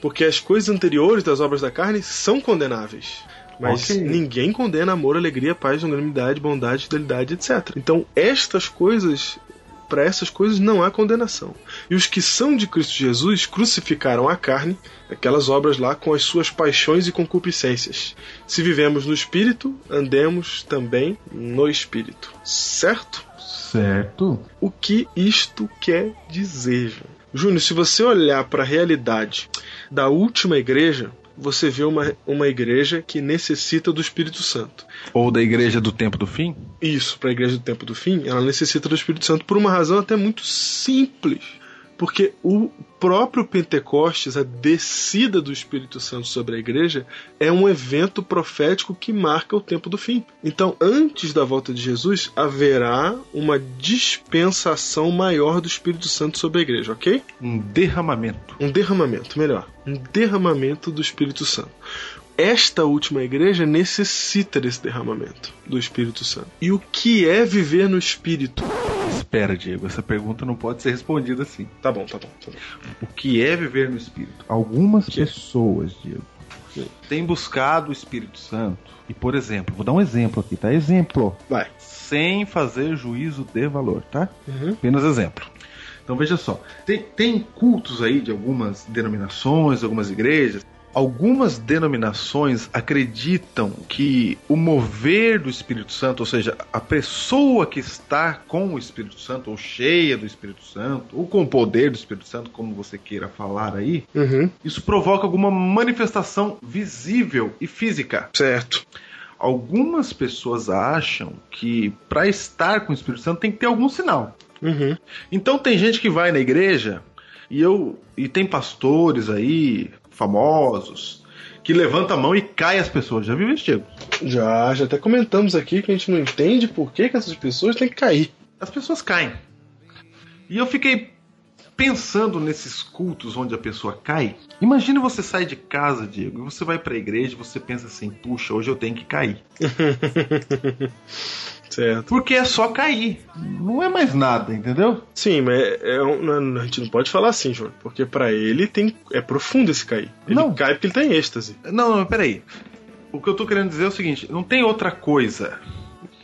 Speaker 3: Porque as coisas anteriores das obras da carne são condenáveis. Mas
Speaker 2: Ok.
Speaker 3: ninguém condena amor, alegria, paz, longanimidade, bondade, fidelidade, etc. Então, estas coisas, para essas coisas não há condenação. E os que são de Cristo Jesus crucificaram a carne, aquelas obras lá, com as suas paixões e concupiscências. Se vivemos no Espírito, andemos também no Espírito. Certo?
Speaker 9: Certo.
Speaker 3: O que isto quer dizer? Júnior? Se você olhar para a realidade da última igreja, você vê uma, uma igreja que necessita do Espírito Santo.
Speaker 2: Ou da igreja do tempo do fim?
Speaker 3: Isso, para a igreja do tempo do fim, ela necessita do Espírito Santo por uma razão até muito simples. Porque o próprio Pentecostes, a descida do Espírito Santo sobre a igreja, é um evento profético que marca o tempo do fim. Então, antes da volta de Jesus, haverá uma dispensação maior do Espírito Santo sobre a igreja, ok?
Speaker 2: Um derramamento.
Speaker 3: Um derramamento, melhor. Um derramamento do Espírito Santo. Esta última igreja necessita desse derramamento do Espírito Santo. E o que é viver no Espírito?
Speaker 2: Espera, Diego, essa pergunta não pode ser respondida assim.
Speaker 3: Tá bom, tá bom. Tá bom.
Speaker 2: O que é viver no Espírito?
Speaker 9: Algumas pessoas, Diego,
Speaker 2: Tem buscado o Espírito Santo. E, por exemplo, vou dar um exemplo aqui, tá? Exemplo.
Speaker 3: Vai.
Speaker 2: Sem fazer juízo de valor, tá?
Speaker 3: Uhum.
Speaker 2: Apenas exemplo. Então veja só, tem, tem cultos aí de algumas denominações, algumas igrejas. Algumas denominações acreditam que o mover do Espírito Santo, ou seja, a pessoa que está com o Espírito Santo, ou cheia do Espírito Santo, ou com o poder do Espírito Santo, como você queira falar aí,
Speaker 3: Uhum.
Speaker 2: isso provoca alguma manifestação visível e física.
Speaker 3: Certo.
Speaker 2: Algumas pessoas acham que para estar com o Espírito Santo tem que ter algum sinal.
Speaker 3: Uhum.
Speaker 2: Então tem gente que vai na igreja e eu e tem pastores aí famosos que levanta a mão e cai as pessoas. Já viu isso, Diego?
Speaker 3: Já, já até comentamos aqui que a gente não entende por que, que essas pessoas têm que cair.
Speaker 2: As pessoas caem. E eu fiquei pensando nesses cultos onde a pessoa cai. Imagina você sai de casa, Diego, e você vai pra igreja e você pensa assim: puxa, hoje eu tenho que cair.
Speaker 3: Certo.
Speaker 2: Porque é só cair. Não é mais nada, entendeu?
Speaker 3: Sim, mas é um- não- a gente não pode falar assim, João, porque pra ele tem é profundo esse cair. Ele
Speaker 2: Não.
Speaker 3: cai porque ele tá em êxtase.
Speaker 2: Não, não, peraí. O que eu tô querendo dizer é o seguinte: não tem outra coisa.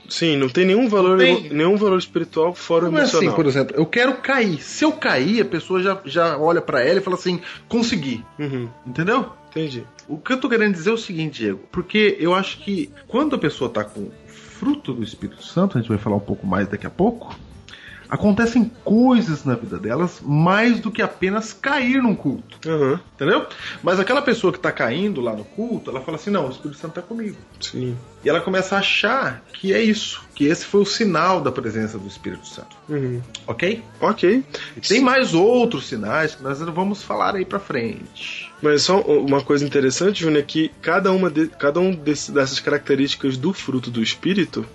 Speaker 3: Sim, não tem nenhum valor,
Speaker 2: tem.
Speaker 3: nenhum valor espiritual fora o
Speaker 2: Não é assim,
Speaker 3: emocional.
Speaker 2: por exemplo, eu quero cair. Se eu cair, a pessoa já, já olha pra ela e fala assim: consegui.
Speaker 3: Uhum,
Speaker 2: Entendeu?
Speaker 3: entendi.
Speaker 2: O que eu tô querendo dizer é o seguinte, Diego, porque eu acho que quando a pessoa tá com fruto do Espírito Santo, a gente vai falar um pouco mais daqui a pouco, acontecem coisas na vida delas mais do que apenas cair num culto.
Speaker 3: Aham,
Speaker 2: Entendeu? Mas aquela pessoa que tá caindo lá no culto, ela fala assim: não, o Espírito Santo tá comigo.
Speaker 3: sim.
Speaker 2: E ela começa a achar que é isso, que esse foi o sinal da presença do Espírito Santo.
Speaker 3: Uhum.
Speaker 2: Ok?
Speaker 3: Ok.
Speaker 2: E tem mais outros sinais que nós vamos falar aí pra frente.
Speaker 3: Mas só uma coisa interessante, Júnior, é que cada uma de- cada um desse- dessas características do fruto do espírito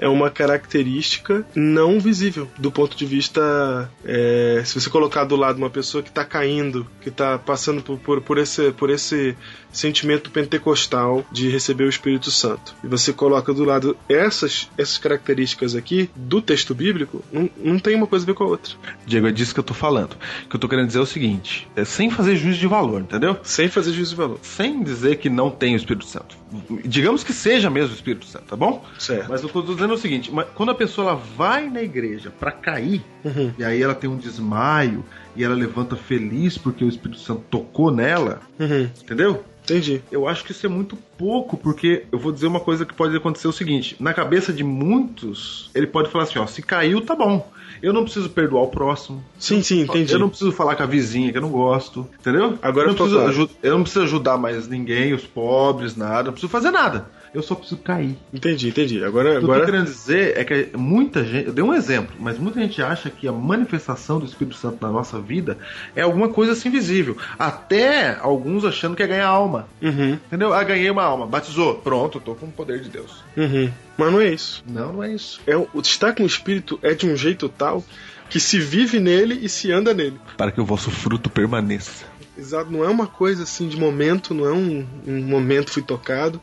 Speaker 3: é uma característica não visível do ponto de vista é, se você colocar do lado uma pessoa que está caindo, que está passando por, por, por esse por esse sentimento pentecostal de receber o Espírito Santo e você coloca do lado essas essas características aqui do texto bíblico, não, não tem uma coisa a ver com a outra,
Speaker 2: Diego, é disso que eu tô falando. O que eu tô querendo dizer é o seguinte: é sem fazer juízo de valor, entendeu?
Speaker 3: sem fazer juízo de valor.
Speaker 2: Sem dizer que não tem o Espírito Santo. Digamos que seja mesmo o Espírito Santo, tá bom?
Speaker 3: Certo.
Speaker 2: Mas eu tô dizendo o seguinte: quando a pessoa ela vai na igreja pra cair,
Speaker 3: Uhum.
Speaker 2: e aí ela tem um desmaio, e ela levanta feliz porque o Espírito Santo tocou nela,
Speaker 3: Uhum.
Speaker 2: entendeu?
Speaker 3: Entendi.
Speaker 2: Eu acho que isso é muito pouco, porque eu vou dizer uma coisa que pode acontecer o seguinte: na cabeça de muitos, ele pode falar assim, ó, se caiu, tá bom. Eu não preciso perdoar o próximo.
Speaker 3: Sim, sim, entendi.
Speaker 2: Eu não preciso falar com a vizinha que eu não gosto, entendeu?
Speaker 3: Agora
Speaker 2: eu não, preciso,
Speaker 3: claro.
Speaker 2: eu não preciso ajudar mais ninguém, os pobres, nada. Não preciso fazer nada. Eu só preciso cair.
Speaker 3: Entendi, entendi. Agora,
Speaker 2: O que eu tô
Speaker 3: agora
Speaker 2: querendo dizer é que muita gente. Eu dei um exemplo, mas muita gente acha que a manifestação do Espírito Santo na nossa vida é alguma coisa assim visível. Até alguns achando que é ganhar alma.
Speaker 3: Uhum,
Speaker 2: Entendeu? Ah, ganhei uma alma. Batizou. Pronto, eu tô com o poder de Deus.
Speaker 3: uhum. Mas não é isso.
Speaker 2: Não, não é isso.
Speaker 3: É, o estar com o espírito é de um jeito tal que se vive nele e se anda nele.
Speaker 2: Para que o vosso fruto permaneça.
Speaker 3: Exato, não é uma coisa assim de momento, não é um, um momento fui tocado,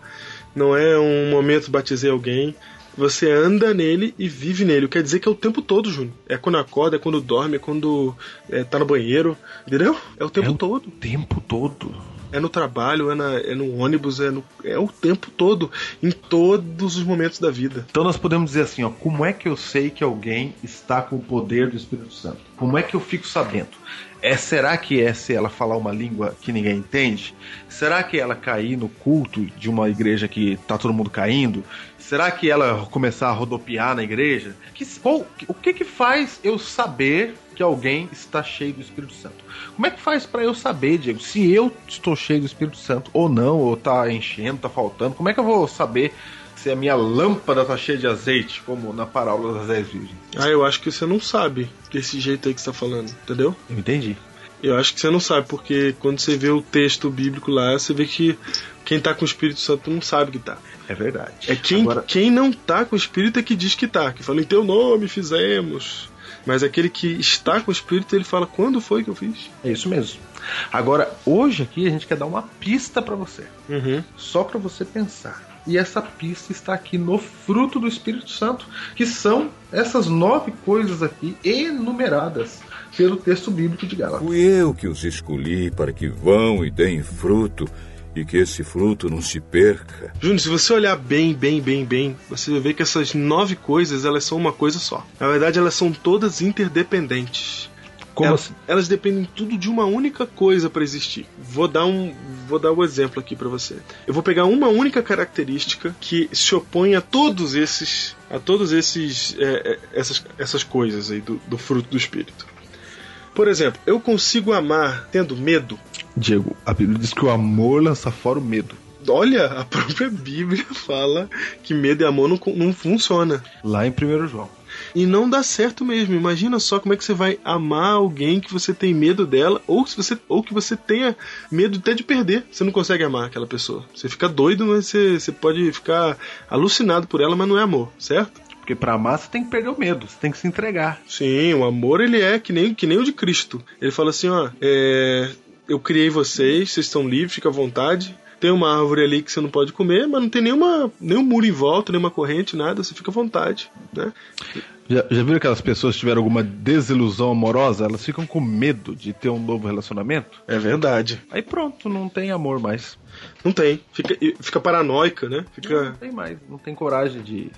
Speaker 3: não é um momento batizei alguém. Você anda nele e vive nele. Quer dizer que é o tempo todo, Júnior. É quando acorda, é quando dorme, é quando é, tá no banheiro. Entendeu? É o tempo
Speaker 2: É o
Speaker 3: todo.
Speaker 2: tempo todo.
Speaker 3: É no trabalho, é, na- é no ônibus, é, no, é o tempo todo. Em todos os momentos da vida.
Speaker 2: Então nós podemos dizer assim, ó, como é que eu sei que alguém está com o poder do Espírito Santo? Como é que eu fico sabendo? É, será que é se ela falar uma língua que ninguém entende? Será que ela cair no culto de uma igreja que tá todo mundo caindo? Será que ela começar a rodopiar na igreja? Que, o que que faz eu saber que alguém está cheio do Espírito Santo? Como é que faz para eu saber, Diego, se eu estou cheio do Espírito Santo ou não, ou tá enchendo, tá faltando? Como é que eu vou saber se a minha lâmpada tá cheia de azeite, como na parábola das dez virgens?
Speaker 3: Ah, eu acho que você não sabe desse jeito aí que você tá falando, entendeu?
Speaker 2: Eu entendi.
Speaker 3: Eu acho que você não sabe, porque quando você vê o texto bíblico lá, você vê que quem tá com o Espírito Santo não sabe que tá.
Speaker 2: É verdade.
Speaker 3: É quem,
Speaker 2: Agora,
Speaker 3: quem não tá com o Espírito é que diz que tá, que fala em teu nome fizemos. Mas aquele que está com o Espírito, ele fala quando foi que eu fiz.
Speaker 2: é isso mesmo. Agora, hoje aqui a gente quer dar uma pista para você,
Speaker 3: Uhum.
Speaker 2: só para você pensar. E essa pista está aqui no fruto do Espírito Santo, que são essas nove coisas aqui enumeradas pelo texto bíblico de Gálatas.
Speaker 6: Fui eu que os escolhi para que vão e deem fruto, e que esse fruto não se perca.
Speaker 3: Júnior, se você olhar bem, bem, bem, bem, você vai ver que essas nove coisas, elas são uma coisa só. Na verdade, elas são todas interdependentes.
Speaker 2: Como
Speaker 3: elas,
Speaker 2: assim?
Speaker 3: elas dependem tudo de uma única coisa para existir. Vou dar um, vou dar um exemplo aqui para você. Eu vou pegar uma única característica que se opõe a todos esses, a todos esses, é, é, essas, essas coisas aí do, do fruto do espírito. Por exemplo, eu consigo amar tendo medo.
Speaker 2: Diego, a Bíblia diz que o amor lança fora o medo.
Speaker 3: Olha, a própria Bíblia fala que medo e amor não, não funciona.
Speaker 2: Lá em 1 João.
Speaker 3: E não dá certo mesmo. Imagina só como é que você vai amar alguém que você tem medo dela, ou, se você, ou que você tenha medo até de perder. Você não consegue amar aquela pessoa. Você fica doido, mas você, você pode ficar alucinado por ela, mas não é amor, certo?
Speaker 2: Porque para amar você tem que perder o medo, você tem que se entregar.
Speaker 3: Sim, o amor ele é que nem, que nem o de Cristo. Ele fala assim, ó, é, eu criei vocês, vocês estão livres, fica à vontade. Tem uma árvore ali que você não pode comer, mas não tem nenhuma, nenhum muro em volta, nenhuma corrente, nada, você fica à vontade, né?
Speaker 2: Já, já viram aquelas pessoas que tiveram alguma desilusão amorosa? Elas ficam com medo de ter um novo relacionamento?
Speaker 3: É verdade.
Speaker 2: Aí pronto, não tem amor mais.
Speaker 3: Não tem. Fica, fica paranoica, né?
Speaker 2: Não
Speaker 3: Fica
Speaker 2: tem mais, não tem coragem de,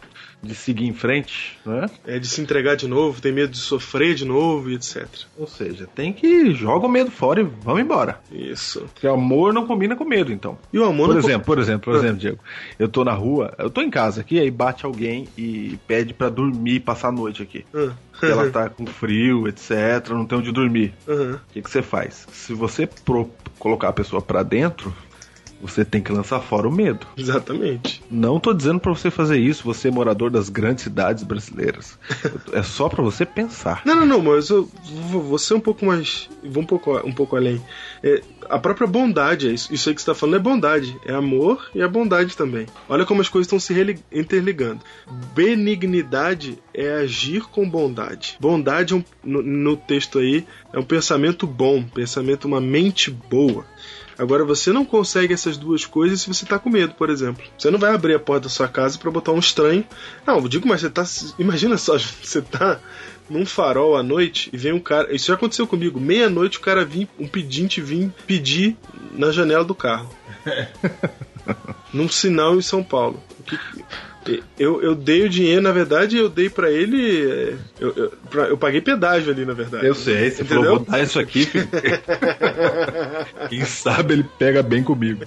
Speaker 2: de seguir em frente, né?
Speaker 3: é, de se entregar de novo, tem medo de sofrer de novo e etc.
Speaker 2: Ou seja, tem que joga o medo fora e vamos embora.
Speaker 3: Isso.
Speaker 2: Porque amor não combina com medo, então.
Speaker 3: E o amor
Speaker 2: Por
Speaker 3: não
Speaker 2: exemplo, por exemplo, por
Speaker 3: Ah.
Speaker 2: exemplo, Diego, eu tô na rua, eu tô em casa aqui, aí bate alguém e pede pra dormir, passar a noite aqui.
Speaker 3: Ah.
Speaker 2: Porque ela tá com frio, etc, não tem onde dormir. O que, que você faz? Se você pro- colocar a pessoa pra dentro, você tem que lançar fora o medo.
Speaker 3: Exatamente.
Speaker 2: Não tô dizendo pra você fazer isso, você é morador das grandes cidades brasileiras. é só pra você pensar.
Speaker 3: Não, não, não, mas eu vou ser um pouco mais. Vou um pouco, um pouco além. É, a própria bondade, é isso, isso aí que você está falando é bondade. É amor e é bondade também. Olha como as coisas estão se interligando. Benignidade é agir com bondade. Bondade, é um- no, no texto aí, é um pensamento bom, pensamento, uma mente boa. Agora você não consegue essas duas coisas se você tá com medo, por exemplo. Você não vai abrir a porta da sua casa para botar um estranho. Não, eu digo, mas você tá. Imagina só, você tá num farol à noite e vem um cara. Isso já aconteceu comigo. Meia-noite o cara vir, um pedinte vir pedir na janela do carro. num sinal em São Paulo. O que- Eu, eu dei o dinheiro, na verdade, eu dei pra ele. é, Eu, eu, pra- eu paguei pedágio ali, na verdade.
Speaker 2: Eu sei, você
Speaker 3: Entendeu?
Speaker 2: falou, vou dar isso aqui. Quem sabe ele pega bem comigo.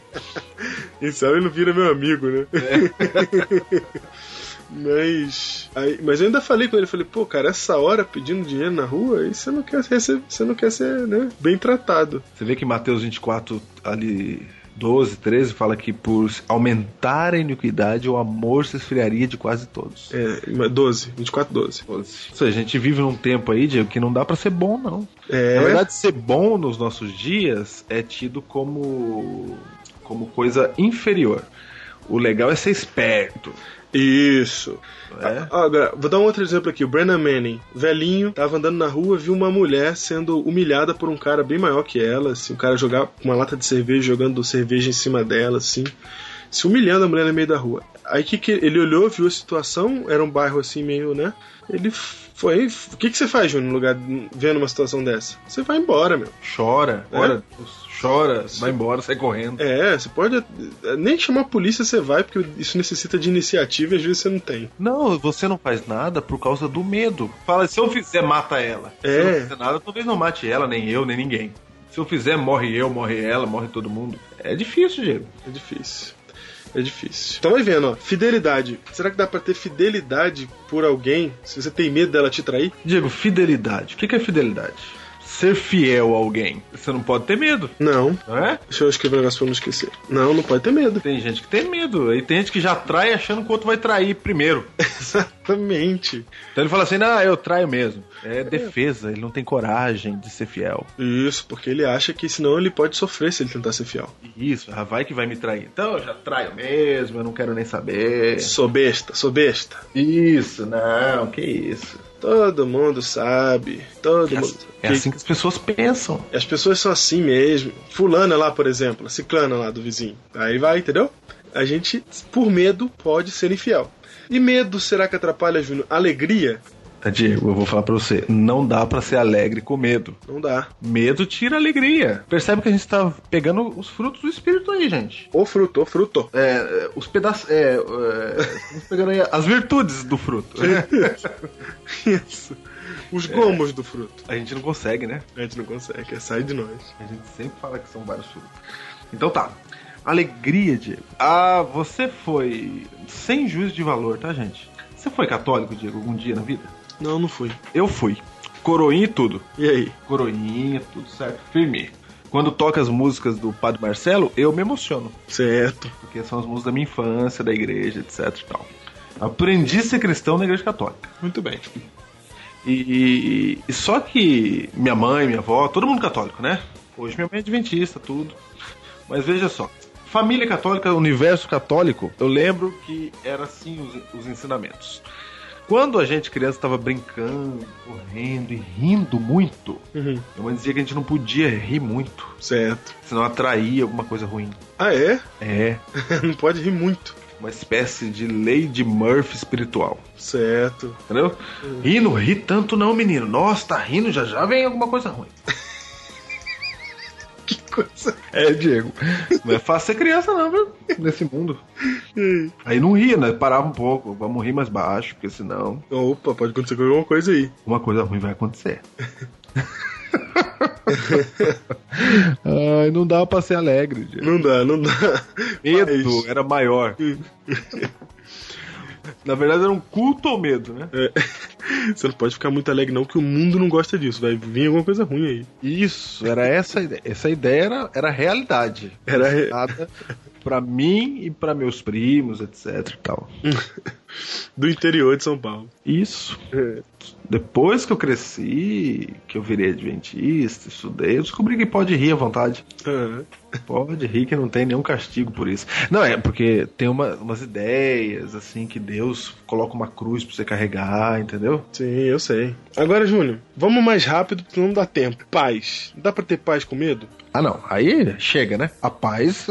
Speaker 3: Quem sabe ele não vira meu amigo, né?
Speaker 2: É.
Speaker 3: mas. aí- mas eu ainda falei com ele, falei, pô, cara, essa hora pedindo dinheiro na rua, aí você não quer ser, você não quer ser, né, bem tratado.
Speaker 2: Você vê que Mateus 24, ali 12, 13, fala que por aumentar a iniquidade, o amor se esfriaria de quase todos.
Speaker 3: É, 12, 24, 12.
Speaker 2: Ou seja, a gente vive num tempo aí, Diego, que não dá pra ser bom, não.
Speaker 3: É.
Speaker 2: Na verdade, ser bom nos nossos dias é tido como, como coisa inferior. O legal é ser esperto.
Speaker 3: Isso.
Speaker 2: É?
Speaker 3: Agora, vou dar um outro exemplo aqui. O Brennan Manning, velhinho, tava andando na rua, viu uma mulher sendo humilhada por um cara bem maior que ela, assim, o cara jogar uma lata de cerveja, jogando cerveja em cima dela, assim, se humilhando a mulher no meio da rua. Aí que, que ele olhou, viu a situação, era um bairro assim meio, né? Ele foi. O que, que você faz, Júnior, no lugar vendo uma situação dessa? Você vai embora, meu.
Speaker 2: Chora,
Speaker 3: É?
Speaker 2: ora, chora, vai embora, sai correndo.
Speaker 3: É, você pode. Nem chamar a polícia você vai, porque isso necessita de iniciativa e às vezes você não tem.
Speaker 2: Não, você não faz nada por causa do medo. Fala, se eu fizer, mata ela. Se
Speaker 3: É.
Speaker 2: eu não fizer nada, talvez não mate ela, nem eu, nem ninguém. Se eu fizer, morre eu, morre ela, morre todo mundo. É difícil, Diego.
Speaker 3: É difícil. É difícil. Então vai vendo, ó. Fidelidade. Será que dá pra ter fidelidade por alguém se você tem medo dela te trair?
Speaker 2: Diego, fidelidade. O que é fidelidade? Ser fiel a alguém. Você não pode ter medo,
Speaker 3: Não.
Speaker 2: não é?
Speaker 3: Deixa eu escrever um negócio pra eu não esquecer. Não, não pode ter medo.
Speaker 2: Tem gente que tem medo. Aí tem gente que já trai achando que o outro vai trair primeiro.
Speaker 3: Exatamente.
Speaker 2: Então ele fala assim: ah, eu traio mesmo. É defesa, ele não tem coragem de ser fiel.
Speaker 3: Isso, porque ele acha que senão ele pode sofrer se ele tentar ser fiel.
Speaker 2: Isso, ah, vai que vai me trair. Então eu já traio mesmo, eu não quero nem saber.
Speaker 3: Sou besta, sou besta.
Speaker 2: Isso, não, que isso.
Speaker 3: Todo mundo sabe. Todo
Speaker 2: É,
Speaker 3: mundo
Speaker 2: assim-
Speaker 3: sabe.
Speaker 2: é assim que as pessoas pensam.
Speaker 3: As pessoas são assim mesmo. Fulana lá, por exemplo, ciclana lá do vizinho. Aí vai, entendeu? A gente, por medo, pode ser infiel. E medo, será que atrapalha, Júnior? Alegria?
Speaker 2: Ah, Diego, eu vou falar pra você, não dá pra ser alegre com medo.
Speaker 3: Não dá.
Speaker 2: Medo tira alegria. Percebe que a gente tá pegando os frutos do espírito aí, gente.
Speaker 3: Ô fruto, ô fruto.
Speaker 2: É, é, os pedaços. É, é, pegando aí as virtudes do fruto.
Speaker 3: Isso. Os gomos do fruto.
Speaker 2: A gente não consegue, né?
Speaker 3: A gente não consegue, é sai de nós.
Speaker 2: A gente sempre fala que são vários frutos. Então tá. Alegria, Diego. Ah, você foi. Sem juízo de valor, tá, gente? Você foi católico, Diego, algum dia na vida?
Speaker 3: Não, não fui.
Speaker 2: Eu fui. Coroinha e tudo.
Speaker 3: E aí?
Speaker 2: Coroinha, tudo certo. Firme. Quando toca as músicas do Padre Marcelo, eu me emociono.
Speaker 3: Certo.
Speaker 2: Porque são as músicas da minha infância, da igreja, etc e tal. Aprendi a ser cristão na igreja católica.
Speaker 3: Muito bem.
Speaker 2: E, e só que minha mãe, minha avó, todo mundo católico, né? Hoje minha mãe é adventista, tudo. Mas veja só, família católica, universo católico, eu lembro que era assim os, os ensinamentos. Quando a gente criança estava brincando, correndo e rindo muito,
Speaker 3: Uhum.
Speaker 2: minha mãe dizia que a gente não podia rir muito,
Speaker 3: Certo.
Speaker 2: senão atraía alguma coisa ruim.
Speaker 3: Ah, é?
Speaker 2: É,
Speaker 3: não pode rir muito.
Speaker 2: uma espécie de lei de Murphy espiritual.
Speaker 3: Certo.
Speaker 2: Entendeu? Ri, não ri tanto não, menino. Nossa, tá rindo, já já vem alguma coisa ruim.
Speaker 3: Coisa.
Speaker 2: É, Diego. Não é fácil ser criança não, viu? Nesse mundo. Aí não ria, né? Parava um pouco. Vamos rir mais baixo, porque senão
Speaker 3: Opa, pode acontecer alguma coisa aí.
Speaker 2: uma coisa ruim vai acontecer. Ai, não dá pra ser alegre, Diego.
Speaker 3: Não dá, não dá.
Speaker 2: Medo
Speaker 3: Mas-
Speaker 2: era maior. Na verdade, era um culto ao medo, né?
Speaker 3: É. Você não pode ficar muito alegre, não, que o mundo não gosta disso. Vai vir alguma coisa ruim aí.
Speaker 2: Isso, era essa a ideia. Essa ideia era, era a realidade.
Speaker 3: Era re-
Speaker 2: Nada pra mim e pra meus primos, etc e tal.
Speaker 3: Do interior de São Paulo.
Speaker 2: Isso.
Speaker 3: É.
Speaker 2: Depois que eu cresci, que eu virei adventista, estudei, eu descobri que pode rir à vontade.
Speaker 3: Aham.
Speaker 2: Pode rir que não tem nenhum castigo por isso. Não, é porque tem uma- umas ideias, assim, que Deus coloca uma cruz pra você carregar, entendeu?
Speaker 3: Sim, eu sei. Agora, Júnior, vamos mais rápido porque não dá tempo. Paz. Dá pra ter paz com medo?
Speaker 2: Ah, não. Aí chega, né? A paz.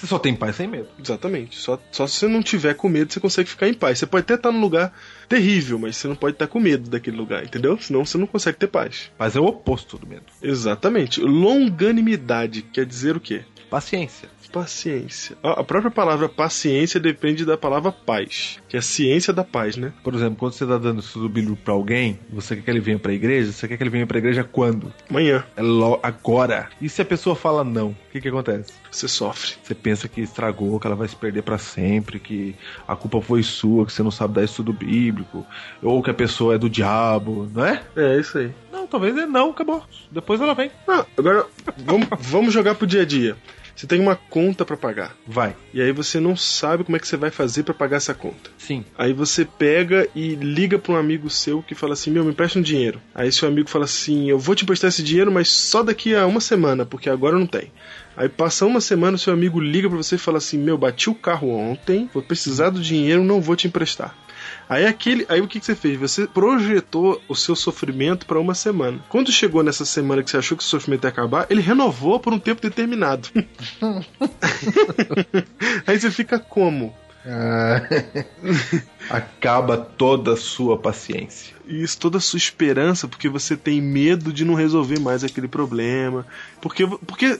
Speaker 2: Você só tem paz sem medo.
Speaker 3: Exatamente. Só, só se você não tiver com medo, você consegue ficar em paz. Você pode até estar num lugar terrível, mas você não pode estar com medo daquele lugar, entendeu? Senão você não consegue ter paz.
Speaker 2: Paz é o oposto do medo.
Speaker 3: Exatamente. Longanimidade quer dizer o quê?
Speaker 2: Paciência.
Speaker 3: Paciência. A a própria palavra paciência depende da palavra paz, que é a ciência da paz, né?
Speaker 2: Por exemplo, quando você tá dando estudo bíblico pra alguém, você quer que ele venha pra igreja, você quer que ele venha pra igreja quando?
Speaker 3: Amanhã
Speaker 2: É agora. E se a pessoa fala não, o que que acontece?
Speaker 3: você sofre.
Speaker 2: Você pensa que estragou, que ela vai se perder pra sempre, que a culpa foi sua, que você não sabe dar estudo bíblico, ou que a pessoa é do diabo, não é?
Speaker 3: É isso aí.
Speaker 2: Não, talvez é não, acabou. Depois ela vem.
Speaker 3: Ah, agora vamos, vamos jogar pro dia a dia. Você tem uma conta pra pagar.
Speaker 2: Vai.
Speaker 3: E aí você não sabe como é que você vai fazer pra pagar essa conta.
Speaker 2: Sim.
Speaker 3: Aí você pega e liga pra um amigo seu que fala assim: Meu, me empresta um dinheiro. Aí seu amigo fala assim: Eu vou te emprestar esse dinheiro, mas só daqui a uma semana, porque agora não tem. Aí passa uma semana, seu amigo liga pra você e fala assim: Meu, bati o carro ontem, vou precisar do dinheiro, não vou te emprestar. Aí aquele, aí o que, que você fez? Você projetou o seu sofrimento pra uma semana. Quando chegou nessa semana que você achou que o sofrimento ia acabar, ele renovou por um tempo determinado. aí você fica como?
Speaker 2: Acaba toda a sua paciência.
Speaker 3: Isso toda a sua esperança, porque você tem medo de não resolver mais aquele problema. Porque, porque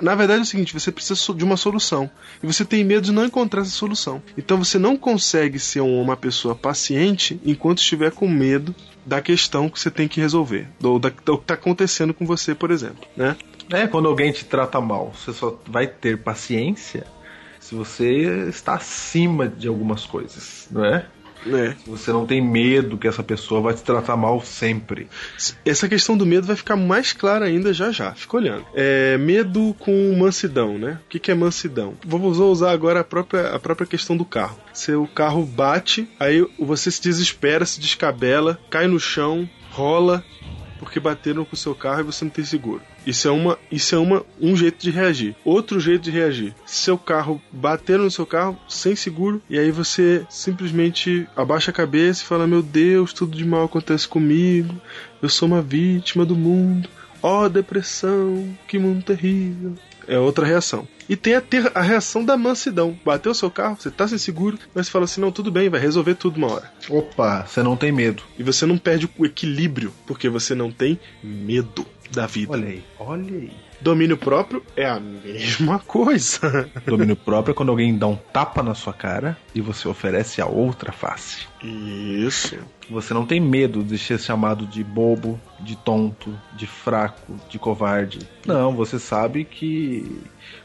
Speaker 3: na verdade é o seguinte, você precisa de uma solução. E você tem medo de não encontrar essa solução. Então você não consegue ser um- uma pessoa paciente enquanto estiver com medo da questão que você tem que resolver. Ou da, do que está acontecendo com você, por exemplo. Né?
Speaker 2: É, quando alguém te trata mal, você só vai ter paciência se você está acima de algumas coisas, não é?
Speaker 3: É.
Speaker 2: Se você não tem medo que essa pessoa vai te tratar mal sempre.
Speaker 3: Essa questão do medo vai ficar mais clara ainda já já. Fica olhando. É, medo com mansidão, né? O que, que é mansidão? Vamos usar agora a própria, a própria questão do carro. Seu carro bate, aí você se desespera, se descabela, cai no chão, rola, porque bateram com o seu carro e você não tem seguro. Isso é, uma, isso é uma, um jeito de reagir. Outro jeito de reagir. Seu carro bateram no seu carro sem seguro e aí você simplesmente abaixa a cabeça e fala: Meu Deus, tudo de mal acontece comigo. Eu sou uma vítima do mundo. Ó, depressão, que mundo terrível. É outra reação. E tem a, ter- a reação da mansidão. Bateu o seu carro, você tá sem seguro, mas você fala assim: não, tudo bem, vai resolver tudo uma hora.
Speaker 2: Opa, você não tem medo.
Speaker 3: E você não perde o equilíbrio, porque você não tem medo da vida.
Speaker 2: Olha aí, olha aí.
Speaker 3: Domínio próprio é a mesma coisa.
Speaker 2: Domínio próprio é quando alguém dá um tapa na sua cara e você oferece a outra face.
Speaker 3: Isso.
Speaker 2: Você não tem medo de ser chamado de bobo, de tonto, de fraco, de covarde. Não, você sabe que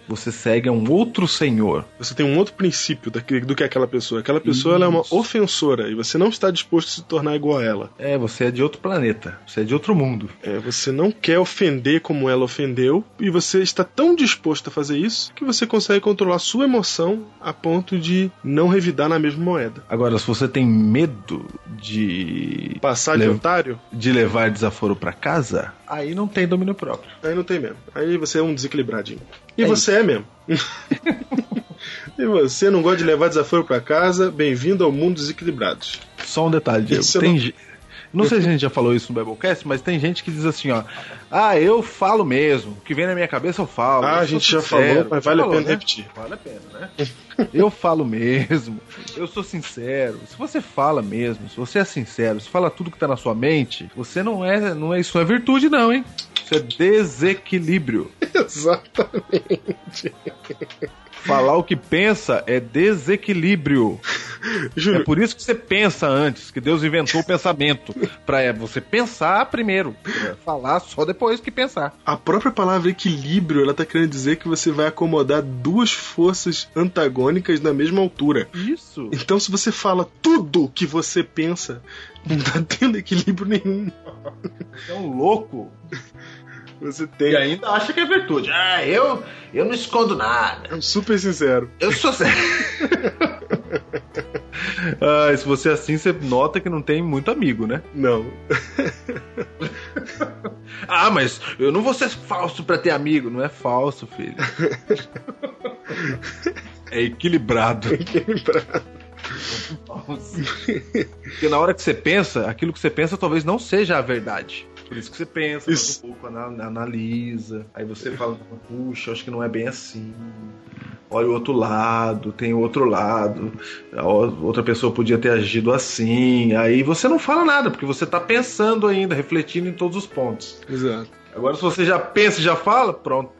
Speaker 2: você segue a um outro senhor.
Speaker 3: Você tem um outro princípio daquele- do que aquela pessoa. Aquela pessoa ela é uma ofensora e você não está disposto a se tornar igual a ela.
Speaker 2: É, você é de outro planeta. Você é de outro mundo.
Speaker 3: É, você não quer ofender como ela ofendeu e você está tão disposto a fazer isso que você consegue controlar sua emoção a ponto de não revidar na mesma moeda.
Speaker 2: Agora, se você tem medo de
Speaker 3: Passar de otário,
Speaker 2: de levar desaforo pra casa, aí não tem domínio próprio.
Speaker 3: aí não tem mesmo. Aí você é um desequilibradinho. E
Speaker 2: É
Speaker 3: você é mesmo. e você não gosta de levar desaforo pra casa, bem-vindo ao mundo desequilibrados.
Speaker 2: Só um detalhe, Diego.
Speaker 3: Isso
Speaker 2: Tem
Speaker 3: não-
Speaker 2: ge- não sei se a gente já falou isso no Biblecast, mas tem gente que diz assim, ó. Ah, eu falo mesmo. O que vem na minha cabeça eu falo.
Speaker 3: Ah,
Speaker 2: eu
Speaker 3: a gente já
Speaker 2: sincero.
Speaker 3: falou, mas vale a
Speaker 2: Falou,
Speaker 3: pena
Speaker 2: né?
Speaker 3: repetir.
Speaker 2: Vale a pena, né? Eu falo mesmo. Eu sou sincero. Se você fala mesmo, se você é sincero, se fala tudo que tá na sua mente, você não é, não é isso não é virtude não, hein? Isso é desequilíbrio.
Speaker 3: Exatamente.
Speaker 2: Falar o que pensa é desequilíbrio.
Speaker 3: Júlio,
Speaker 2: É por isso que você pensa antes, que Deus inventou o pensamento. Pra é, você pensar primeiro. É, Falar só depois que pensar.
Speaker 3: a própria palavra equilíbrio, ela tá querendo dizer que você vai acomodar duas forças antagônicas na mesma altura.
Speaker 2: Isso.
Speaker 3: Então, se você fala tudo que você pensa, não tá tendo equilíbrio nenhum.
Speaker 2: É um louco.
Speaker 3: Você tem.
Speaker 2: E ainda acha que é virtude. Ah, eu, eu não escondo nada.
Speaker 3: É super sincero.
Speaker 2: Eu sou sério. ah, se você é assim, você nota que não tem muito amigo, né?
Speaker 3: Não.
Speaker 2: Ah, mas eu não vou ser falso pra ter amigo. Não é falso, filho. É equilibrado. Porque na hora que você pensa, aquilo que você pensa talvez não seja a verdade. Por isso que você pensa
Speaker 3: Isso.
Speaker 2: um pouco, ana- analisa. Aí você fala, puxa, acho que não é bem assim. Olha o outro lado, tem o outro lado. Outra pessoa podia ter agido assim. Aí você não fala nada, porque você tá pensando ainda, refletindo em todos os pontos.
Speaker 3: Exato.
Speaker 2: Agora, se você já pensa e já fala, pronto.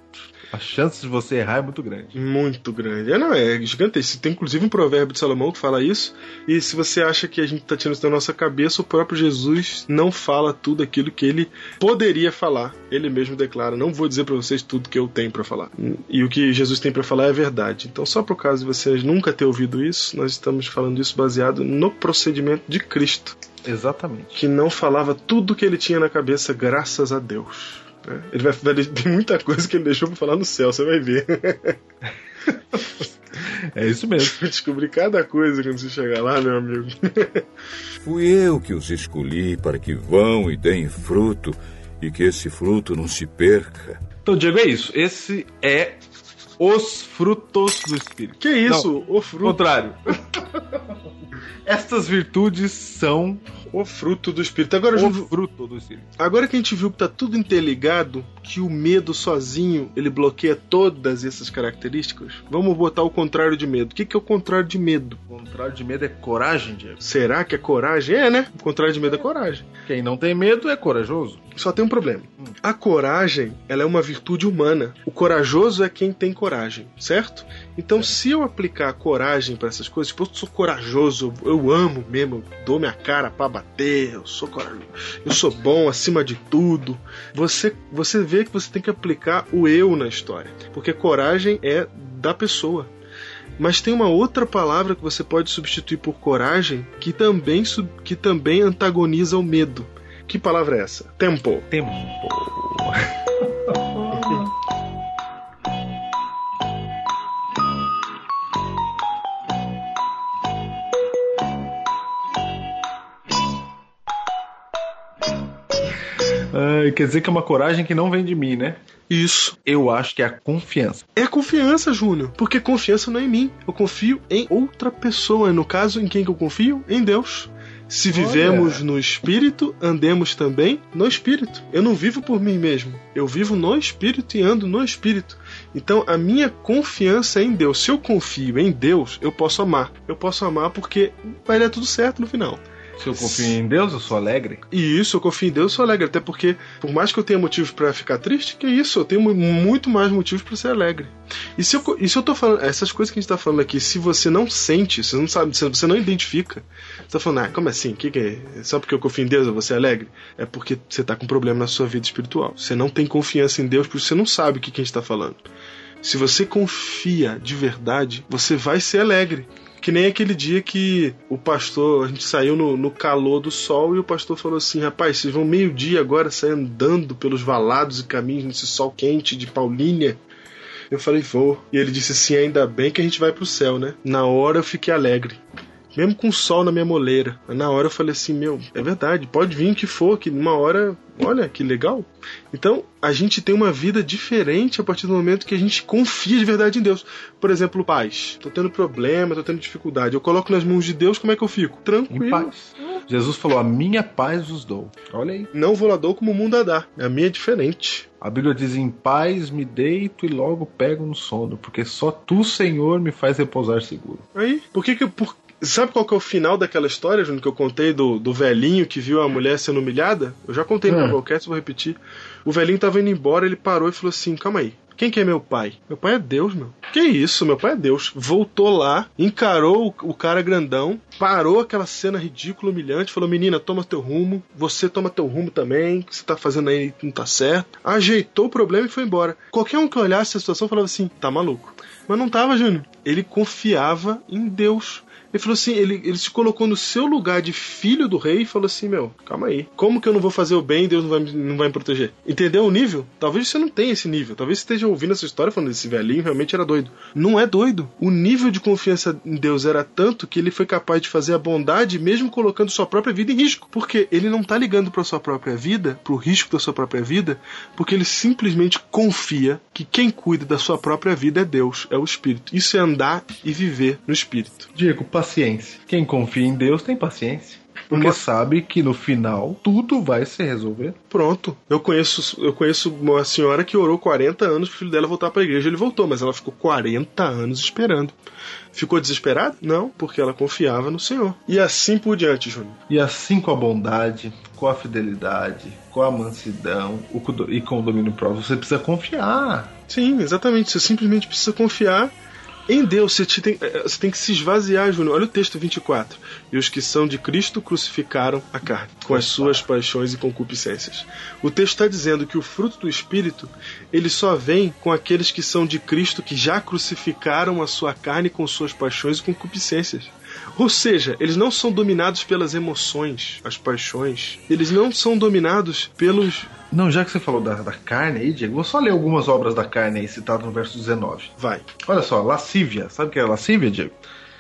Speaker 2: A chance de você errar é muito grande.
Speaker 3: Muito grande. É, não, é gigantesco. Tem inclusive um provérbio de Salomão que fala isso. E se você acha que a gente tá tirando isso da nossa cabeça, o próprio Jesus não fala tudo aquilo que ele poderia falar. Ele mesmo declara: Não vou dizer pra vocês tudo que eu tenho pra falar. E o que Jesus tem pra falar é verdade. Então, só por caso de vocês nunca ter ouvido isso, nós estamos falando isso baseado no procedimento de Cristo,
Speaker 2: Exatamente.
Speaker 3: que não falava tudo que ele tinha na cabeça, graças a Deus. Né? Ele vai, vai tem muita coisa que ele deixou pra falar no céu, você vai ver.
Speaker 2: É isso mesmo.
Speaker 3: Vou descobrir cada coisa quando você chegar lá, meu amigo.
Speaker 6: Fui eu que os escolhi para que vão e deem fruto, e que esse fruto não se perca.
Speaker 2: Então, Diego, é isso. Esse é os frutos do Espírito.
Speaker 3: Que isso? O fruto,
Speaker 2: Contrário. Estas virtudes são
Speaker 3: o fruto do Espírito. Agora,
Speaker 2: o
Speaker 3: Júlio,
Speaker 2: fruto do Espírito.
Speaker 3: agora que a gente viu que tá tudo interligado, que o medo sozinho ele bloqueia todas essas características, vamos botar o contrário de medo. O que, que é o contrário de medo?
Speaker 2: O contrário de medo é coragem, Diego.
Speaker 3: Será que é coragem? É, né? O contrário de medo é coragem.
Speaker 2: Quem não tem medo é corajoso.
Speaker 3: Só tem um problema. A coragem, ela é uma virtude humana. O corajoso é quem tem coragem, certo? Então, se eu aplicar coragem para essas coisas, tipo, eu sou corajoso, eu amo mesmo, eu dou minha cara para bater, eu sou corajoso, eu sou bom acima de tudo. Você, você vê que você tem que aplicar o eu na história, porque coragem é da pessoa. Mas tem uma outra palavra que você pode substituir por coragem que também, que também antagoniza o medo. Que palavra é essa? Tempo.
Speaker 2: Tempo. Ai, quer dizer que é uma coragem que não vem de mim, né?
Speaker 3: Isso.
Speaker 2: Eu acho que é a confiança.
Speaker 3: É confiança, Júnior. Porque confiança não é em mim. Eu confio em outra pessoa. No caso, em quem que eu confio? Em Deus. Se vivemos no Espírito, andemos também no Espírito. Eu não vivo por mim mesmo. Eu vivo no Espírito e ando no Espírito. Então, a minha confiança é em Deus. Se eu confio em Deus, eu posso amar. Eu posso amar porque vai dar tudo certo no final.
Speaker 2: Se eu confio em Deus, eu sou alegre.
Speaker 3: E isso, eu confio em Deus, eu sou alegre. Até porque, por mais que eu tenha motivos pra ficar triste, que isso, eu tenho mu- muito mais motivos pra ser alegre. E se, eu, e se eu tô falando, essas coisas que a gente tá falando aqui, se você não sente, você não sabe, se você não identifica, você tá falando, ah, como assim? Que que é? Só porque eu confio em Deus eu vou ser alegre? É porque você tá com problema na sua vida espiritual. Você não tem confiança em Deus, porque você não sabe o que, que a gente tá falando. Se você confia de verdade, você vai ser alegre. Que nem aquele dia que o pastor, a gente saiu no, no calor do sol e o pastor falou assim: rapaz, vocês vão meio-dia agora sair andando pelos valados e caminhos nesse sol quente de Paulínia. Eu falei, vou. E ele disse assim: ainda bem que a gente vai pro céu, né? Na hora eu fiquei alegre. Mesmo com o sol na minha moleira. Na hora eu falei assim: meu, é verdade, pode vir o que for, que numa hora, olha que legal. Então, a gente tem uma vida diferente a partir do momento que a gente confia de verdade em Deus. Por exemplo, paz. Tô tendo problema, tô tendo dificuldade. Eu coloco nas mãos de Deus, como é que eu fico?
Speaker 2: Em
Speaker 3: Tranquilo.
Speaker 2: paz. Jesus falou: A minha paz vos dou. Olha aí.
Speaker 3: Não vou lá dou como o mundo a dá. A minha é diferente.
Speaker 2: A Bíblia diz: Em paz me deito e logo pego no sono, porque só tu, Senhor, me faz repousar seguro.
Speaker 3: Aí, por que que. Por... Sabe qual que é o final daquela história, Júnior, que eu contei do, do velhinho que viu a mulher sendo humilhada? Eu já contei no
Speaker 2: Hum.
Speaker 3: podcast, vou repetir. O velhinho tava indo embora, ele parou e falou assim: calma aí. Quem que é meu pai? Meu pai é Deus, meu. Que isso, meu pai é Deus. Voltou lá, encarou o, o cara grandão, parou aquela cena ridícula, humilhante, falou: Menina, toma teu rumo, você toma teu rumo também, o que você tá fazendo aí não tá certo. Ajeitou o problema e foi embora. Qualquer um que olhasse a situação falava assim: tá maluco. Mas não tava, Júnior. Ele confiava em Deus. Ele falou assim, ele, ele se colocou no seu lugar de filho do rei e falou assim, meu, calma aí. Como que eu não vou fazer o bem e Deus não vai, me- não vai me proteger? Entendeu o nível? Talvez você não tenha esse nível. Talvez você esteja ouvindo essa história falando esse velhinho realmente era doido. Não é doido. O nível de confiança em Deus era tanto que ele foi capaz de fazer a bondade mesmo colocando sua própria vida em risco. Porque ele não tá ligando para sua própria vida, pro risco da sua própria vida, porque ele simplesmente confia que quem cuida da sua própria vida é Deus, é o Espírito. Isso é andar e viver no Espírito.
Speaker 2: Diego, paciência. Quem confia em Deus tem paciência. Porque
Speaker 3: Uma-
Speaker 2: sabe que no final tudo vai se resolver.
Speaker 3: Pronto. Eu conheço, eu conheço uma senhora que orou 40 anos pro filho dela voltar pra igreja. Ele voltou, mas ela ficou 40 anos esperando. Ficou desesperada? Não, porque ela confiava no Senhor. E assim por diante, Júnior.
Speaker 2: E assim com a bondade, com a fidelidade, com a mansidão e com o domínio próprio, você precisa confiar.
Speaker 3: Sim, exatamente. Você simplesmente precisa confiar em Deus. Você, te tem, eh, você tem que se esvaziar, Júnior. Olha o texto 24. E os que são de Cristo crucificaram a carne, com as suas paixões e concupiscências. O texto está dizendo que o fruto do Espírito, ele só vem com aqueles que são de Cristo, que já crucificaram a sua carne com suas paixões e concupiscências. Ou seja, eles não são dominados pelas emoções, as paixões. Eles não são dominados pelos.
Speaker 2: Não, já que você falou da, da carne aí, Diego, vou só ler algumas obras da carne aí citadas no verso 19.
Speaker 3: Vai,
Speaker 2: Olha só, lascívia. Sabe o que é lascívia, Diego?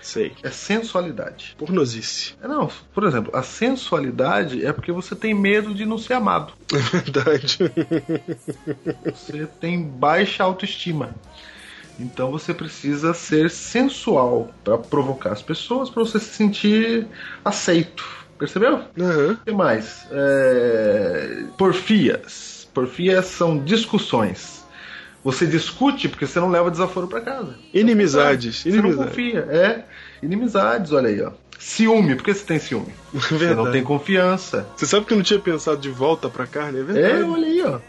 Speaker 3: sei.
Speaker 2: É sensualidade.
Speaker 3: Pornosice.
Speaker 2: É, não, por exemplo, a sensualidade é porque você tem medo de não ser amado.
Speaker 3: É verdade.
Speaker 2: Você tem baixa autoestima. Então você precisa ser sensual para provocar as pessoas, para você se sentir aceito. Percebeu?
Speaker 3: Aham.
Speaker 2: O que mais? É... Porfias. Porfias são discussões. Você discute porque você não leva desaforo para casa.
Speaker 3: Inimizades.
Speaker 2: Você não
Speaker 3: Inimizades.
Speaker 2: confia. É. Inimizades, olha aí, ó. Ciúme. Por que você tem ciúme? Você não
Speaker 3: Verdade.
Speaker 2: tem confiança.
Speaker 3: Você sabe que eu não tinha pensado de volta pra carne? É
Speaker 2: É,
Speaker 3: verdade.
Speaker 2: olha aí, ó.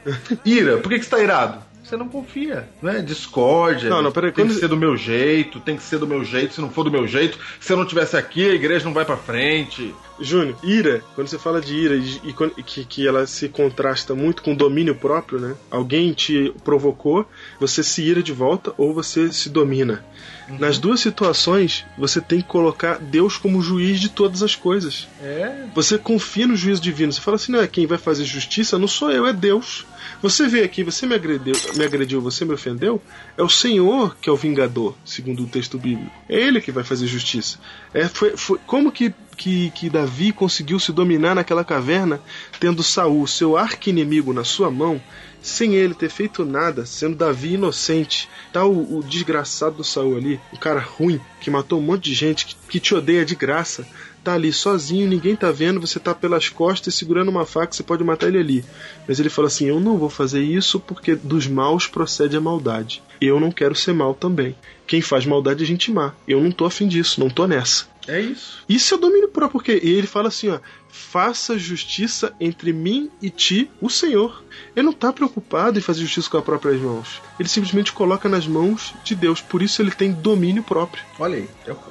Speaker 2: Ira. Por que que você tá irado? Você não confia, né? Discórdia.
Speaker 3: Não, não, peraí,
Speaker 2: Tem
Speaker 3: quando-
Speaker 2: que ser do meu jeito, tem que ser do meu jeito. Se não for do meu jeito, se eu não tivesse aqui, a igreja não vai pra frente.
Speaker 3: Júnior, ira, quando você fala de ira e, e que, que ela se contrasta muito com domínio próprio, né? Alguém te provocou, você se ira de volta ou você se domina. Nas duas situações, você tem que colocar Deus como juiz de todas as coisas.
Speaker 2: É.
Speaker 3: Você confia no juízo divino. Você fala assim: não é quem vai fazer justiça, não sou eu, é Deus. Você veio aqui, você me agrediu, me agrediu, você me ofendeu, é o Senhor que é o vingador, segundo o texto bíblico. É Ele que vai fazer justiça. É, foi, foi- como que, que, que Davi conseguiu se dominar naquela caverna, tendo Saul, seu arqui-inimigo, na sua mão, sem ele ter feito nada, sendo Davi inocente? Tá o, o desgraçado do Saul ali, o cara ruim, que matou um monte de gente, que, que te odeia de graça, tá ali sozinho, ninguém tá vendo, você tá pelas costas segurando uma faca, você pode matar ele ali. Mas ele fala assim: Eu não vou fazer isso porque dos maus procede a maldade. Eu não quero ser mal também. Quem faz maldade é gente má. Eu não tô afim disso, não tô nessa.
Speaker 2: É isso.
Speaker 3: Isso é domínio próprio, porque ele fala assim: ó, faça justiça entre mim e ti, o Senhor. Ele não tá preocupado em fazer justiça com as próprias mãos. Ele simplesmente coloca nas mãos de Deus. Por isso ele tem domínio próprio.
Speaker 2: Olha aí.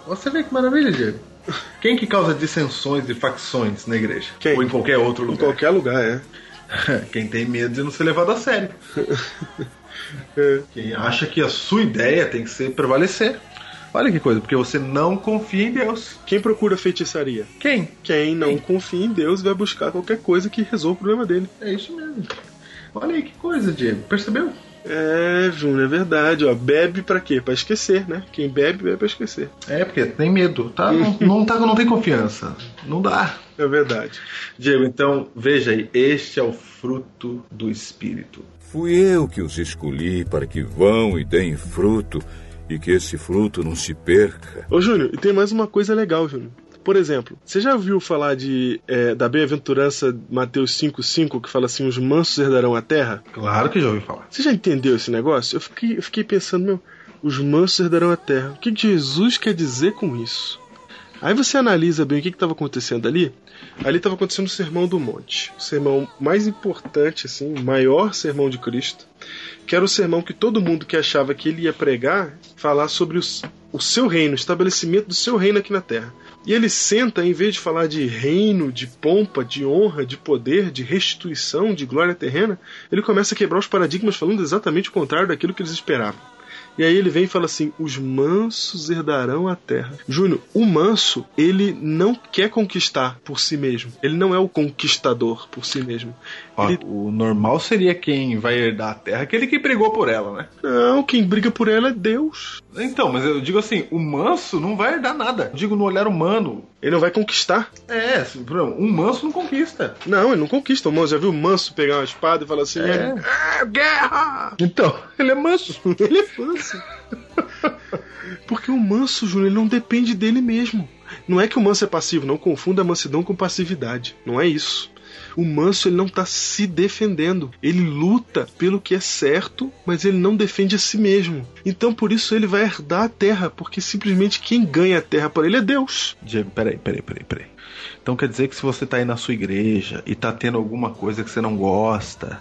Speaker 2: Você vê que maravilha, Diego. Quem que causa dissensões e facções na igreja?
Speaker 3: Quem?
Speaker 2: Ou em qualquer outro
Speaker 3: Em
Speaker 2: lugar?
Speaker 3: qualquer lugar, é.
Speaker 2: Quem tem medo de não ser levado a sério.
Speaker 3: É.
Speaker 2: Quem acha que a sua ideia tem que ser prevalecer. Olha que coisa, porque você não confia em Deus.
Speaker 3: Quem procura feitiçaria?
Speaker 2: Quem?
Speaker 3: Quem não confia em Deus vai buscar qualquer coisa que resolva o problema dele.
Speaker 2: É isso mesmo. Olha aí que coisa, Diego. Percebeu?
Speaker 3: É, Júnior, é verdade, ó. Bebe pra quê? Pra esquecer, né? Quem bebe, bebe pra esquecer.
Speaker 2: É, porque tem medo, tá? Não, não, tá, não tem confiança. Não dá.
Speaker 3: É verdade.
Speaker 2: Diego, então, veja aí, este é o fruto do Espírito.
Speaker 6: Fui eu que os escolhi para que vão e deem fruto e que esse fruto não se perca.
Speaker 3: Ô, Júnior, e tem mais uma coisa legal, Júnior. Por exemplo, você já ouviu falar de é, da bem-aventurança Mateus 5,5, que fala assim: os mansos herdarão a terra?
Speaker 2: Claro que já ouvi falar.
Speaker 3: Você já entendeu esse negócio? Eu fiquei, eu fiquei pensando, meu, os mansos herdarão a terra. O que que Jesus quer dizer com isso? Aí você analisa bem o que estava acontecendo ali. Ali estava acontecendo o Sermão do Monte, o sermão mais importante, assim, o maior sermão de Cristo, que era o sermão que todo mundo que achava que ele ia pregar, falar sobre os- o seu reino, o estabelecimento do seu reino aqui na Terra. E ele senta, em vez de falar de reino, de pompa, de honra, de poder, de restituição, de glória terrena, ele começa a quebrar os paradigmas falando exatamente o contrário daquilo que eles esperavam. E aí ele vem e fala assim: os mansos herdarão a terra. Júnior, o manso, ele não quer conquistar por si mesmo. Ele não é o conquistador por si mesmo.
Speaker 2: Ó, O normal seria quem vai herdar a terra, aquele que brigou por ela, né?
Speaker 3: Não, quem briga por ela é Deus.
Speaker 2: Então, mas eu digo assim, o manso não vai herdar nada. Eu digo no olhar humano.
Speaker 3: Ele não vai conquistar.
Speaker 2: É, assim, um manso não conquista.
Speaker 3: Não, ele não conquista o manso. Já viu o manso pegar uma espada e falar assim:
Speaker 2: É.
Speaker 3: "É, guerra!
Speaker 2: Então, ele é manso.
Speaker 3: Ele é manso. Porque o manso, Júnior, ele não depende dele mesmo. Não é que o manso é passivo, não confunda mansidão com passividade. Não é isso. O manso ele não está se defendendo. Ele luta pelo que é certo, mas ele não defende a si mesmo. Então por isso ele vai herdar a terra, porque simplesmente quem ganha a terra por ele é Deus.
Speaker 2: Diego, peraí, peraí, peraí, peraí. Então quer dizer que se você tá aí na sua igreja e tá tendo alguma coisa que você não gosta,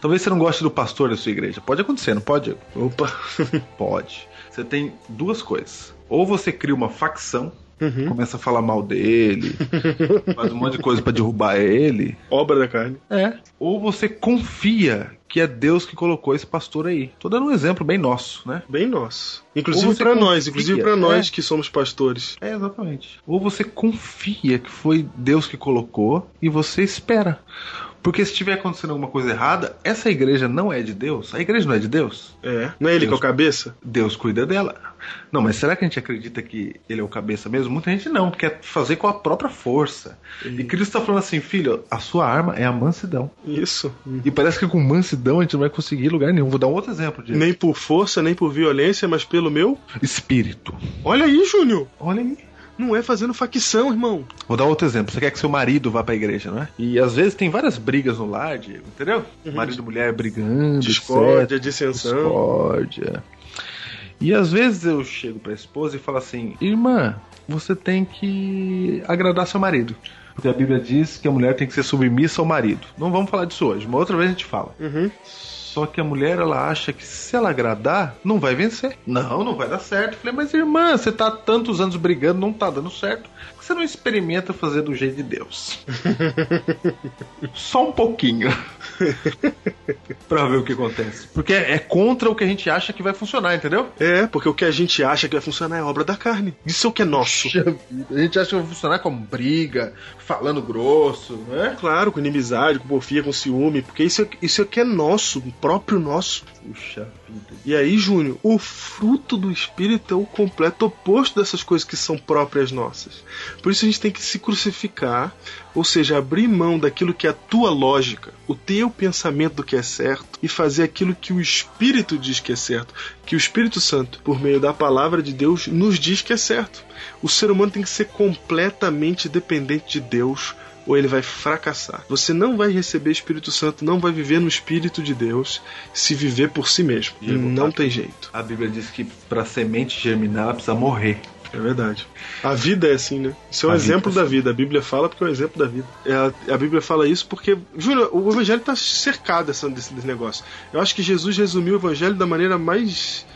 Speaker 2: talvez você não goste do pastor da sua igreja. Pode acontecer, não pode?
Speaker 3: Opa.
Speaker 2: Pode. Você tem duas coisas. Ou você cria uma facção,
Speaker 3: Uhum.
Speaker 2: começa a falar mal dele, faz um monte de coisa pra derrubar ele.
Speaker 3: Obra da carne.
Speaker 2: É. Ou você confia que é Deus que colocou esse pastor aí. Tô dando um exemplo bem nosso, né?
Speaker 3: Bem nosso. Inclusive para nós, inclusive para nós
Speaker 2: é.
Speaker 3: que somos pastores.
Speaker 2: É, exatamente. Ou você confia que foi Deus que colocou e você espera. Porque se estiver acontecendo alguma coisa errada, essa igreja não é de Deus. A igreja não é de Deus.
Speaker 3: É. Não é ele
Speaker 2: Deus.
Speaker 3: que é o cabeça?
Speaker 2: Deus cuida dela. Não, mas será que a gente acredita que ele é o cabeça mesmo? Muita gente não, quer fazer com a própria força. E Cristo está falando assim, filho, a sua arma é a mansidão.
Speaker 3: Isso.
Speaker 2: E parece que com mansidão a gente não vai conseguir lugar nenhum. Vou dar um outro exemplo de
Speaker 3: Nem por força, nem por violência, mas pelo meu.
Speaker 2: espírito.
Speaker 3: Olha aí, Júnior.
Speaker 2: Olha aí.
Speaker 3: Não é fazendo facção, irmão.
Speaker 2: Vou dar outro exemplo. Você quer que seu marido vá pra igreja, não é? E às vezes tem várias brigas no lar, Diego, entendeu? Marido e mulher brigando,
Speaker 3: Discórdia,
Speaker 2: etc.
Speaker 3: dissensão.
Speaker 2: Discórdia. E às vezes eu chego pra esposa e falo assim: Irmã, você tem que agradar seu marido. Porque a Bíblia diz que a mulher tem que ser submissa ao marido. Não vamos falar disso hoje, uma outra vez a gente fala.
Speaker 3: Uhum.
Speaker 2: Só que a mulher, ela acha que se ela agradar, não vai vencer. Não, não vai dar certo. Eu falei, mas irmã, você tá há tantos anos brigando, não tá dando certo. Por que você não experimenta fazer do jeito de Deus? Só um pouquinho. pra ver o que acontece. Porque é contra o que a gente acha que vai funcionar, entendeu?
Speaker 3: É, porque o que a gente acha que vai funcionar é obra da carne. Isso é o que é nosso.
Speaker 2: A gente acha que vai funcionar com briga, falando grosso, né?
Speaker 3: Claro, com inimizade, com porfia, com ciúme, porque isso é, isso é o que é nosso, o próprio nosso.
Speaker 2: Puxa vida.
Speaker 3: E aí, Júnior, o fruto do Espírito é o completo oposto dessas coisas que são próprias nossas. Por isso a gente tem que se crucificar, ou seja, abrir mão daquilo que é a tua lógica, o teu pensamento do que é certo, e fazer aquilo que o Espírito diz que é certo, que o Espírito Santo, por meio da palavra de Deus, nos diz que é certo. O ser humano tem que ser completamente dependente de Deus ou ele vai fracassar. Você não vai receber Espírito Santo, não vai viver no Espírito de Deus se viver por si mesmo.
Speaker 2: Diego,
Speaker 3: não tem jeito.
Speaker 2: A Bíblia diz que pra semente germinar ela precisa morrer.
Speaker 3: É verdade. A vida é assim, né? Isso é um
Speaker 2: A vida
Speaker 3: exemplo
Speaker 2: é
Speaker 3: da
Speaker 2: assim.
Speaker 3: vida. A Bíblia fala porque é um exemplo da vida. É, a, a Bíblia fala isso porque, Júnior, o Evangelho está cercado dessa, desse, desse negócio. Eu acho que Jesus resumiu o Evangelho da maneira mais.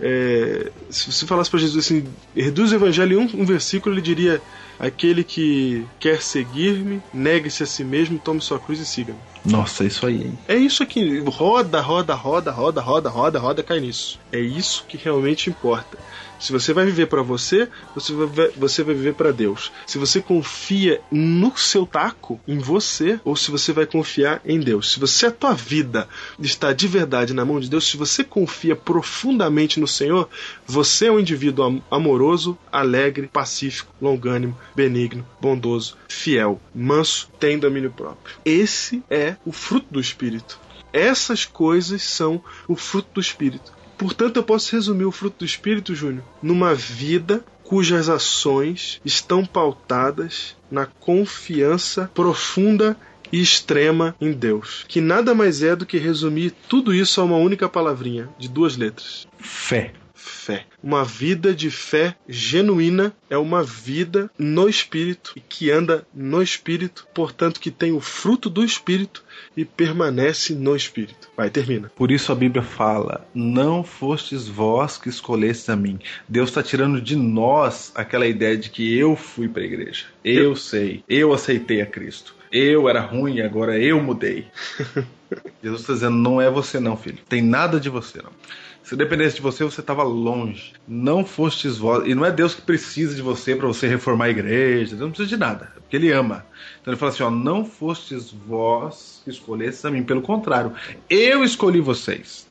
Speaker 3: é, se você falasse para Jesus assim, reduz o Evangelho em um, um versículo, ele diria: Aquele que quer seguir-me, negue-se a si mesmo, tome sua cruz e siga-me.
Speaker 2: Nossa, isso aí, hein?
Speaker 3: É isso aqui, roda, roda, roda, roda, roda, roda, roda, cai nisso. É isso que realmente importa. Se você vai viver para você, você vai, você vai viver para Deus. Se você confia no seu taco, em você, ou se você vai confiar em Deus. Se você a tua vida está de verdade na mão de Deus, se você confia profundamente no Senhor, você é um indivíduo am- amoroso, alegre, pacífico, longânimo, benigno, bondoso, fiel, manso, tem domínio próprio. Esse é o fruto do Espírito. Essas coisas são o fruto do Espírito. Portanto, eu posso resumir o fruto do Espírito, Júnior, numa vida cujas ações estão pautadas na confiança profunda e extrema em Deus, que nada mais é do que resumir tudo isso a uma única palavrinha, de duas letras:
Speaker 2: Fé.
Speaker 3: Fé. Uma vida de fé genuína é uma vida no Espírito e que anda no Espírito, portanto, que tem o fruto do Espírito e permanece no Espírito. Vai, termina.
Speaker 2: Por isso a Bíblia fala: Não fostes vós que escolhestes a mim. Deus está tirando de nós aquela ideia de que eu fui para a igreja. Eu sei, eu aceitei a Cristo. Eu era ruim, agora eu mudei. Jesus está dizendo: Não é você, não, filho. Tem nada de você, não. Se dependesse de você, você estava longe. Não fostes vós. E não é Deus que precisa de você para você reformar a igreja. Deus não precisa de nada. É porque Ele ama. Então ele fala assim: ó, não fostes vós que escolhestes a mim. Pelo contrário, eu escolhi vocês.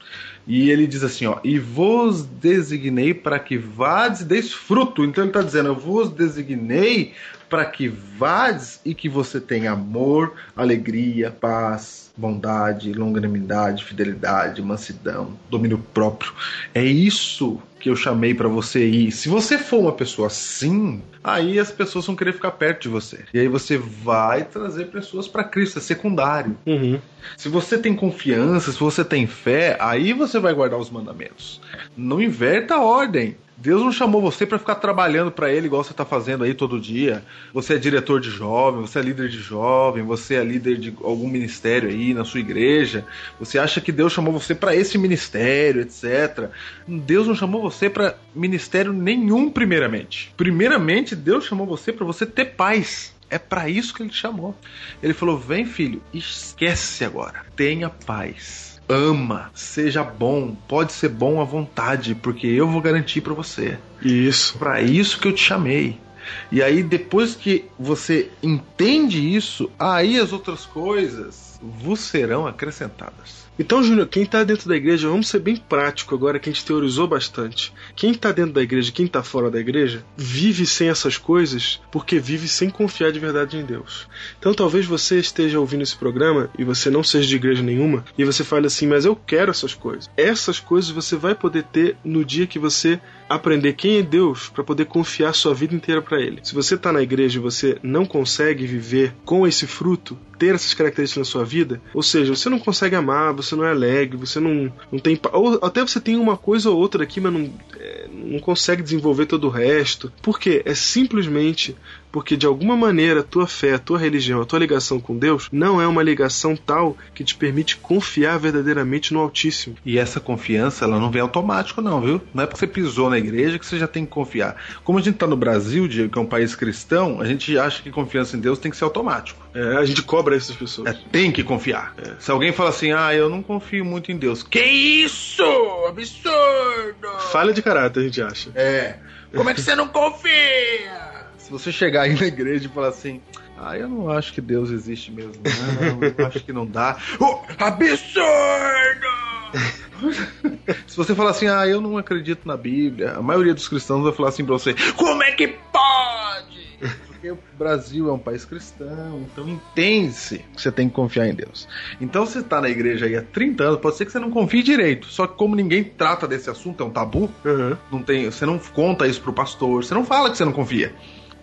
Speaker 2: E ele diz assim: ó, e vos designei para que vades e deis fruto. Então ele está dizendo: eu vos designei para que vades e que você tenha amor, alegria, paz, bondade, longanimidade, fidelidade, mansidão, domínio próprio. É isso que eu chamei para você ir. Se você for uma pessoa assim, aí as pessoas vão querer ficar perto de você. E aí você vai trazer pessoas para Cristo, é secundário.
Speaker 3: Uhum.
Speaker 2: Se você tem confiança, se você tem fé, aí você vai guardar os mandamentos. Não inverta a ordem. Deus não chamou você para ficar trabalhando para ele igual você tá fazendo aí todo dia. Você é diretor de jovem, você é líder de jovem, você é líder de algum ministério aí na sua igreja. Você acha que Deus chamou você para esse ministério, etc. Deus não chamou você para ministério nenhum primeiramente. Primeiramente, Deus chamou você para você ter paz. É para isso que ele te chamou. Ele falou: "Vem, filho, esquece agora. Tenha paz." Ama, seja bom, pode ser bom à vontade, porque eu vou garantir para você.
Speaker 3: Isso.
Speaker 2: Para isso que eu te chamei. E aí depois que você entende isso, aí as outras coisas vos serão acrescentadas.
Speaker 3: Então, Júnior, quem tá dentro da igreja, vamos ser bem prático agora, que a gente teorizou bastante. Quem tá dentro da igreja, quem tá fora da igreja, vive sem essas coisas porque vive sem confiar de verdade em Deus. Então, talvez você esteja ouvindo esse programa e você não seja de igreja nenhuma e você fale assim, mas eu quero essas coisas. Essas coisas você vai poder ter no dia que você aprender quem é Deus para poder confiar sua vida inteira para Ele. Se você tá na igreja e você não consegue viver com esse fruto, ter essas características na sua vida, ou seja, você não consegue amar, você não é alegre, você não, não tem. Ou até você tem uma coisa ou outra aqui, mas não, é, não consegue desenvolver todo o resto. Por quê? É simplesmente porque de alguma maneira a tua fé, a tua religião, a tua ligação com Deus não é uma ligação tal que te permite confiar verdadeiramente no Altíssimo.
Speaker 2: E essa confiança, ela não vem automático não, viu? Não é porque você pisou na igreja que você já tem que confiar. Como a gente tá no Brasil, Diego, que é um país cristão, a gente acha que confiança em Deus tem que ser automático.
Speaker 3: É, a gente cobra essas pessoas.
Speaker 2: É, tem que confiar. Se alguém fala assim, ah, eu não confio muito em Deus. Que isso? Absurdo!
Speaker 3: Falha de caráter, a gente acha.
Speaker 2: É. Como é que você não confia? Se você chegar aí na igreja e falar assim, ah, eu não acho que Deus existe mesmo, não, eu acho que não dá. Oh, absurdo! Se você falar assim, ah, eu não acredito na Bíblia, a maioria dos cristãos vai falar assim pra você, como é que pode? Porque o Brasil é um país cristão, então entende-se que você tem que confiar em Deus. Então você tá na igreja aí há 30 anos, pode ser que você não confie direito. Só que como ninguém trata desse assunto, é um tabu,
Speaker 3: Uhum.
Speaker 2: não tem, você não conta isso pro pastor, você não fala que você não confia.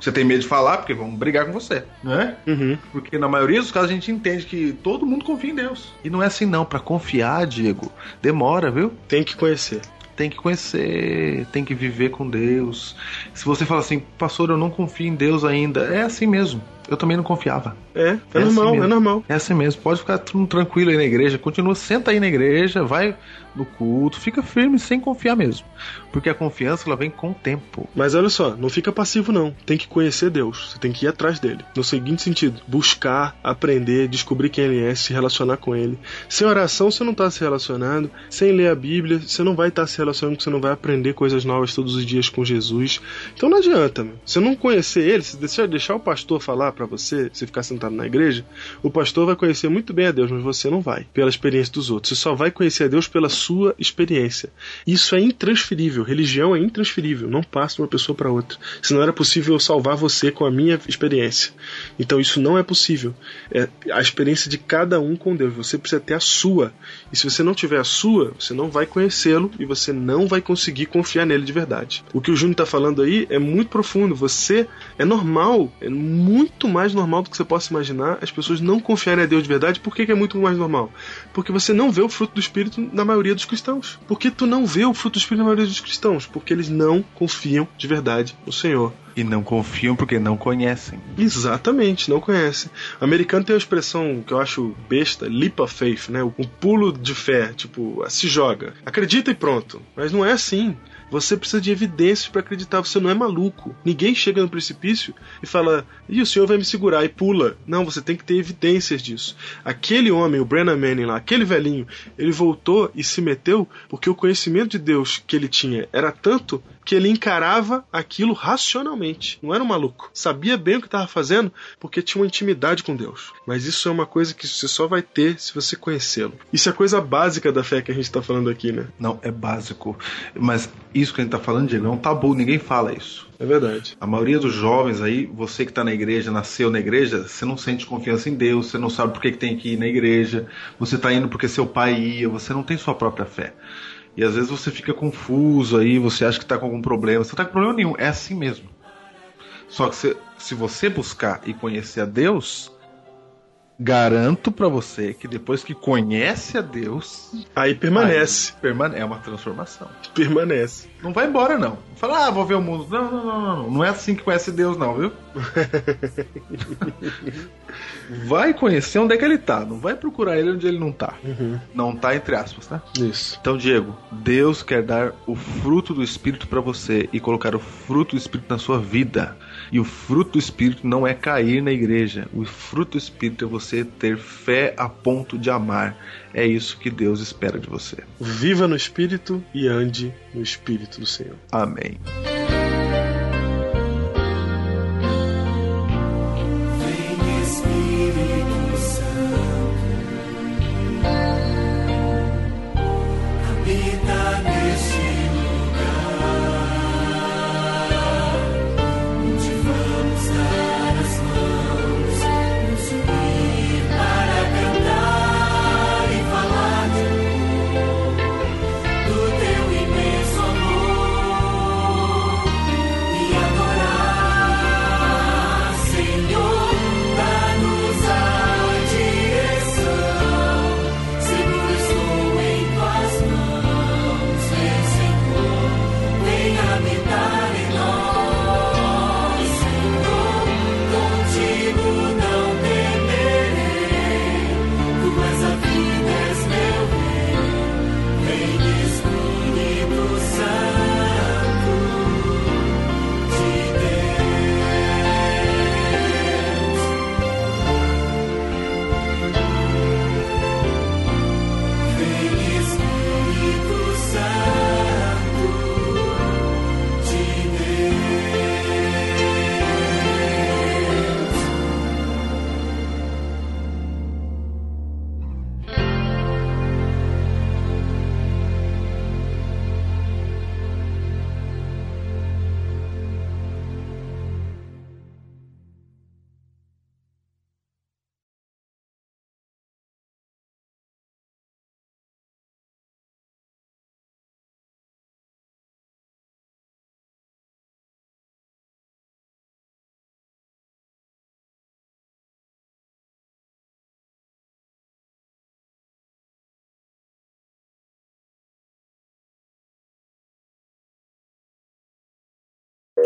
Speaker 2: Você tem medo de falar porque vão brigar com você, não é?
Speaker 3: Uhum.
Speaker 2: Porque na maioria dos casos a gente entende que todo mundo confia em Deus. E não é assim não, Pra confiar, Diego, demora, viu?
Speaker 3: Tem que conhecer.
Speaker 2: Tem que conhecer, tem que viver com Deus. Se você fala assim, pastor, eu não confio em Deus ainda, é assim mesmo. Eu também não confiava.
Speaker 3: É, é,
Speaker 2: É assim
Speaker 3: normal,
Speaker 2: mesmo.
Speaker 3: é normal.
Speaker 2: É assim mesmo, pode ficar tudo tranquilo aí na igreja, continua, senta aí na igreja, vai no culto, fica firme sem confiar mesmo. Porque a confiança ela vem com o tempo.
Speaker 3: Mas olha só, não fica passivo não. Tem que conhecer Deus. Você tem que ir atrás dele. No seguinte sentido, buscar, aprender, descobrir quem ele é, se relacionar com ele. Sem oração você não está se relacionando. Sem ler a Bíblia, você não vai estar se relacionando, você não vai aprender coisas novas todos os dias com Jesus. Então não adianta, meu. Se não conhecer ele, se deixar o pastor falar para você, se ficar sentado na igreja, o pastor vai conhecer muito bem a Deus, mas você não vai, pela experiência dos outros. Você só vai conhecer a Deus pela sua experiência. Isso é intransferível. Religião é intransferível. Não passa de uma pessoa para outra. Se não era possível eu salvar você com a minha experiência. Então isso não é possível. É a experiência de cada um com Deus. Você precisa ter a sua. E se você não tiver a sua, você não vai conhecê-lo e você não vai conseguir confiar nele de verdade. O que o Júnior está falando aí é muito profundo. Você é normal, é muito mais normal do que você possa imaginar as pessoas não confiarem a Deus de verdade. Por que, que é muito mais normal? Porque você não vê o fruto do Espírito na maioria dos cristãos. Por que tu não vê o fruto do Espírito na maioria dos cristãos? Porque eles não confiam de verdade no Senhor.
Speaker 2: E não confiam porque não conhecem.
Speaker 3: Exatamente, não conhecem. O americano tem uma expressão que eu acho besta, leap of faith, né? Um pulo de fé, tipo, se joga. Acredita e pronto. Mas não é assim. Você precisa de evidências para acreditar, você não é maluco. Ninguém chega no precipício e fala, e o senhor vai me segurar e pula. Não, você tem que ter evidências disso. Aquele homem, o Brennan Manning lá, aquele velhinho, ele voltou e se meteu porque o conhecimento de Deus que ele tinha era tanto que ele encarava aquilo racionalmente. Não era um maluco. Sabia bem o que estava fazendo porque tinha uma intimidade com Deus. Mas isso é uma coisa que você só vai ter se você conhecê-lo. Isso é coisa básica da fé que a gente está falando aqui, né?
Speaker 2: Não, é básico. Mas isso que a gente tá falando, Diego, é um tabu, ninguém fala isso.
Speaker 3: É verdade.
Speaker 2: A maioria dos jovens aí, você que tá na igreja, nasceu na igreja, você não sente confiança em Deus, você não sabe por que, que tem que ir na igreja, você tá indo porque seu pai ia, você não tem sua própria fé. E às vezes você fica confuso aí, você acha que tá com algum problema. Você não tá com problema nenhum, é assim mesmo. Só que se, se você buscar e conhecer a Deus, garanto pra você que depois que conhece a Deus,
Speaker 3: Aí permanece.
Speaker 2: aí permane- é uma transformação.
Speaker 3: Permanece.
Speaker 2: Não vai embora, não. Fala, ah, vou ver o mundo. Não, não, não, não, não. Não é assim que conhece Deus, não, viu? vai conhecer onde é que ele tá. Não vai procurar ele onde ele não tá. Não tá, entre aspas, tá?
Speaker 3: Isso.
Speaker 2: Então, Diego, Deus quer dar o fruto do Espírito pra você e colocar o fruto do Espírito na sua vida. E o fruto do Espírito não é cair na igreja. O fruto do Espírito é você ter fé a ponto de amar. É isso que Deus espera de você.
Speaker 3: Viva no Espírito e ande no Espírito do Senhor.
Speaker 2: Amém.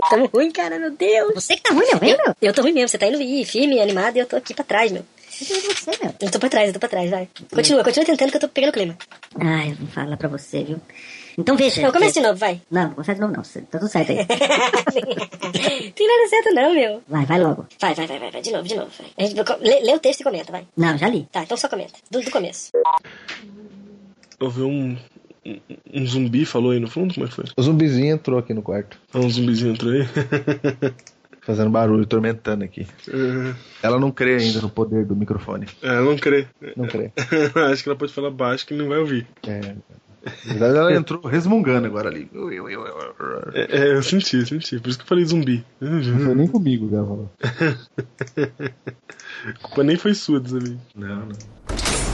Speaker 10: Tamo ruim, cara, meu Deus. Você que tá ruim, meu, meu. Eu tô ruim mesmo, você tá indo ir firme, animado, e eu tô aqui pra trás, meu. Você, meu. Eu tô pra trás, eu tô pra trás, vai. Continua, continua tentando que eu tô pegando o clima.
Speaker 11: Ai, eu vou falar pra você, viu? Então veja.
Speaker 10: Não, começa
Speaker 11: que-
Speaker 10: de novo, vai.
Speaker 11: Não, não começa de novo não. Tá tudo certo aí.
Speaker 10: Tem nada certo não, meu.
Speaker 11: Vai, vai logo.
Speaker 10: Vai, vai, vai, vai, vai, de novo, de novo, vai. A gente, lê, lê o texto e comenta, vai.
Speaker 11: Não, já li.
Speaker 10: Tá, então só comenta. Do, do começo.
Speaker 3: Eu vi um, um, um zumbi falou aí no fundo? Como é que foi?
Speaker 2: O zumbizinho entrou aqui no quarto,
Speaker 3: Ah, um zumbizinho entrou aí.
Speaker 2: fazendo barulho, tormentando aqui. Ela não crê ainda no poder do microfone.
Speaker 3: É, não crê.
Speaker 2: Não crê.
Speaker 3: Acho que ela pode falar baixo que não vai ouvir.
Speaker 2: É. Na verdade, ela entrou resmungando agora ali.
Speaker 3: É, é, eu senti, eu senti. Por isso que eu falei zumbi.
Speaker 9: Não foi nem comigo que ela falou.
Speaker 3: A culpa nem foi sua, Zumbi.
Speaker 2: Não, não.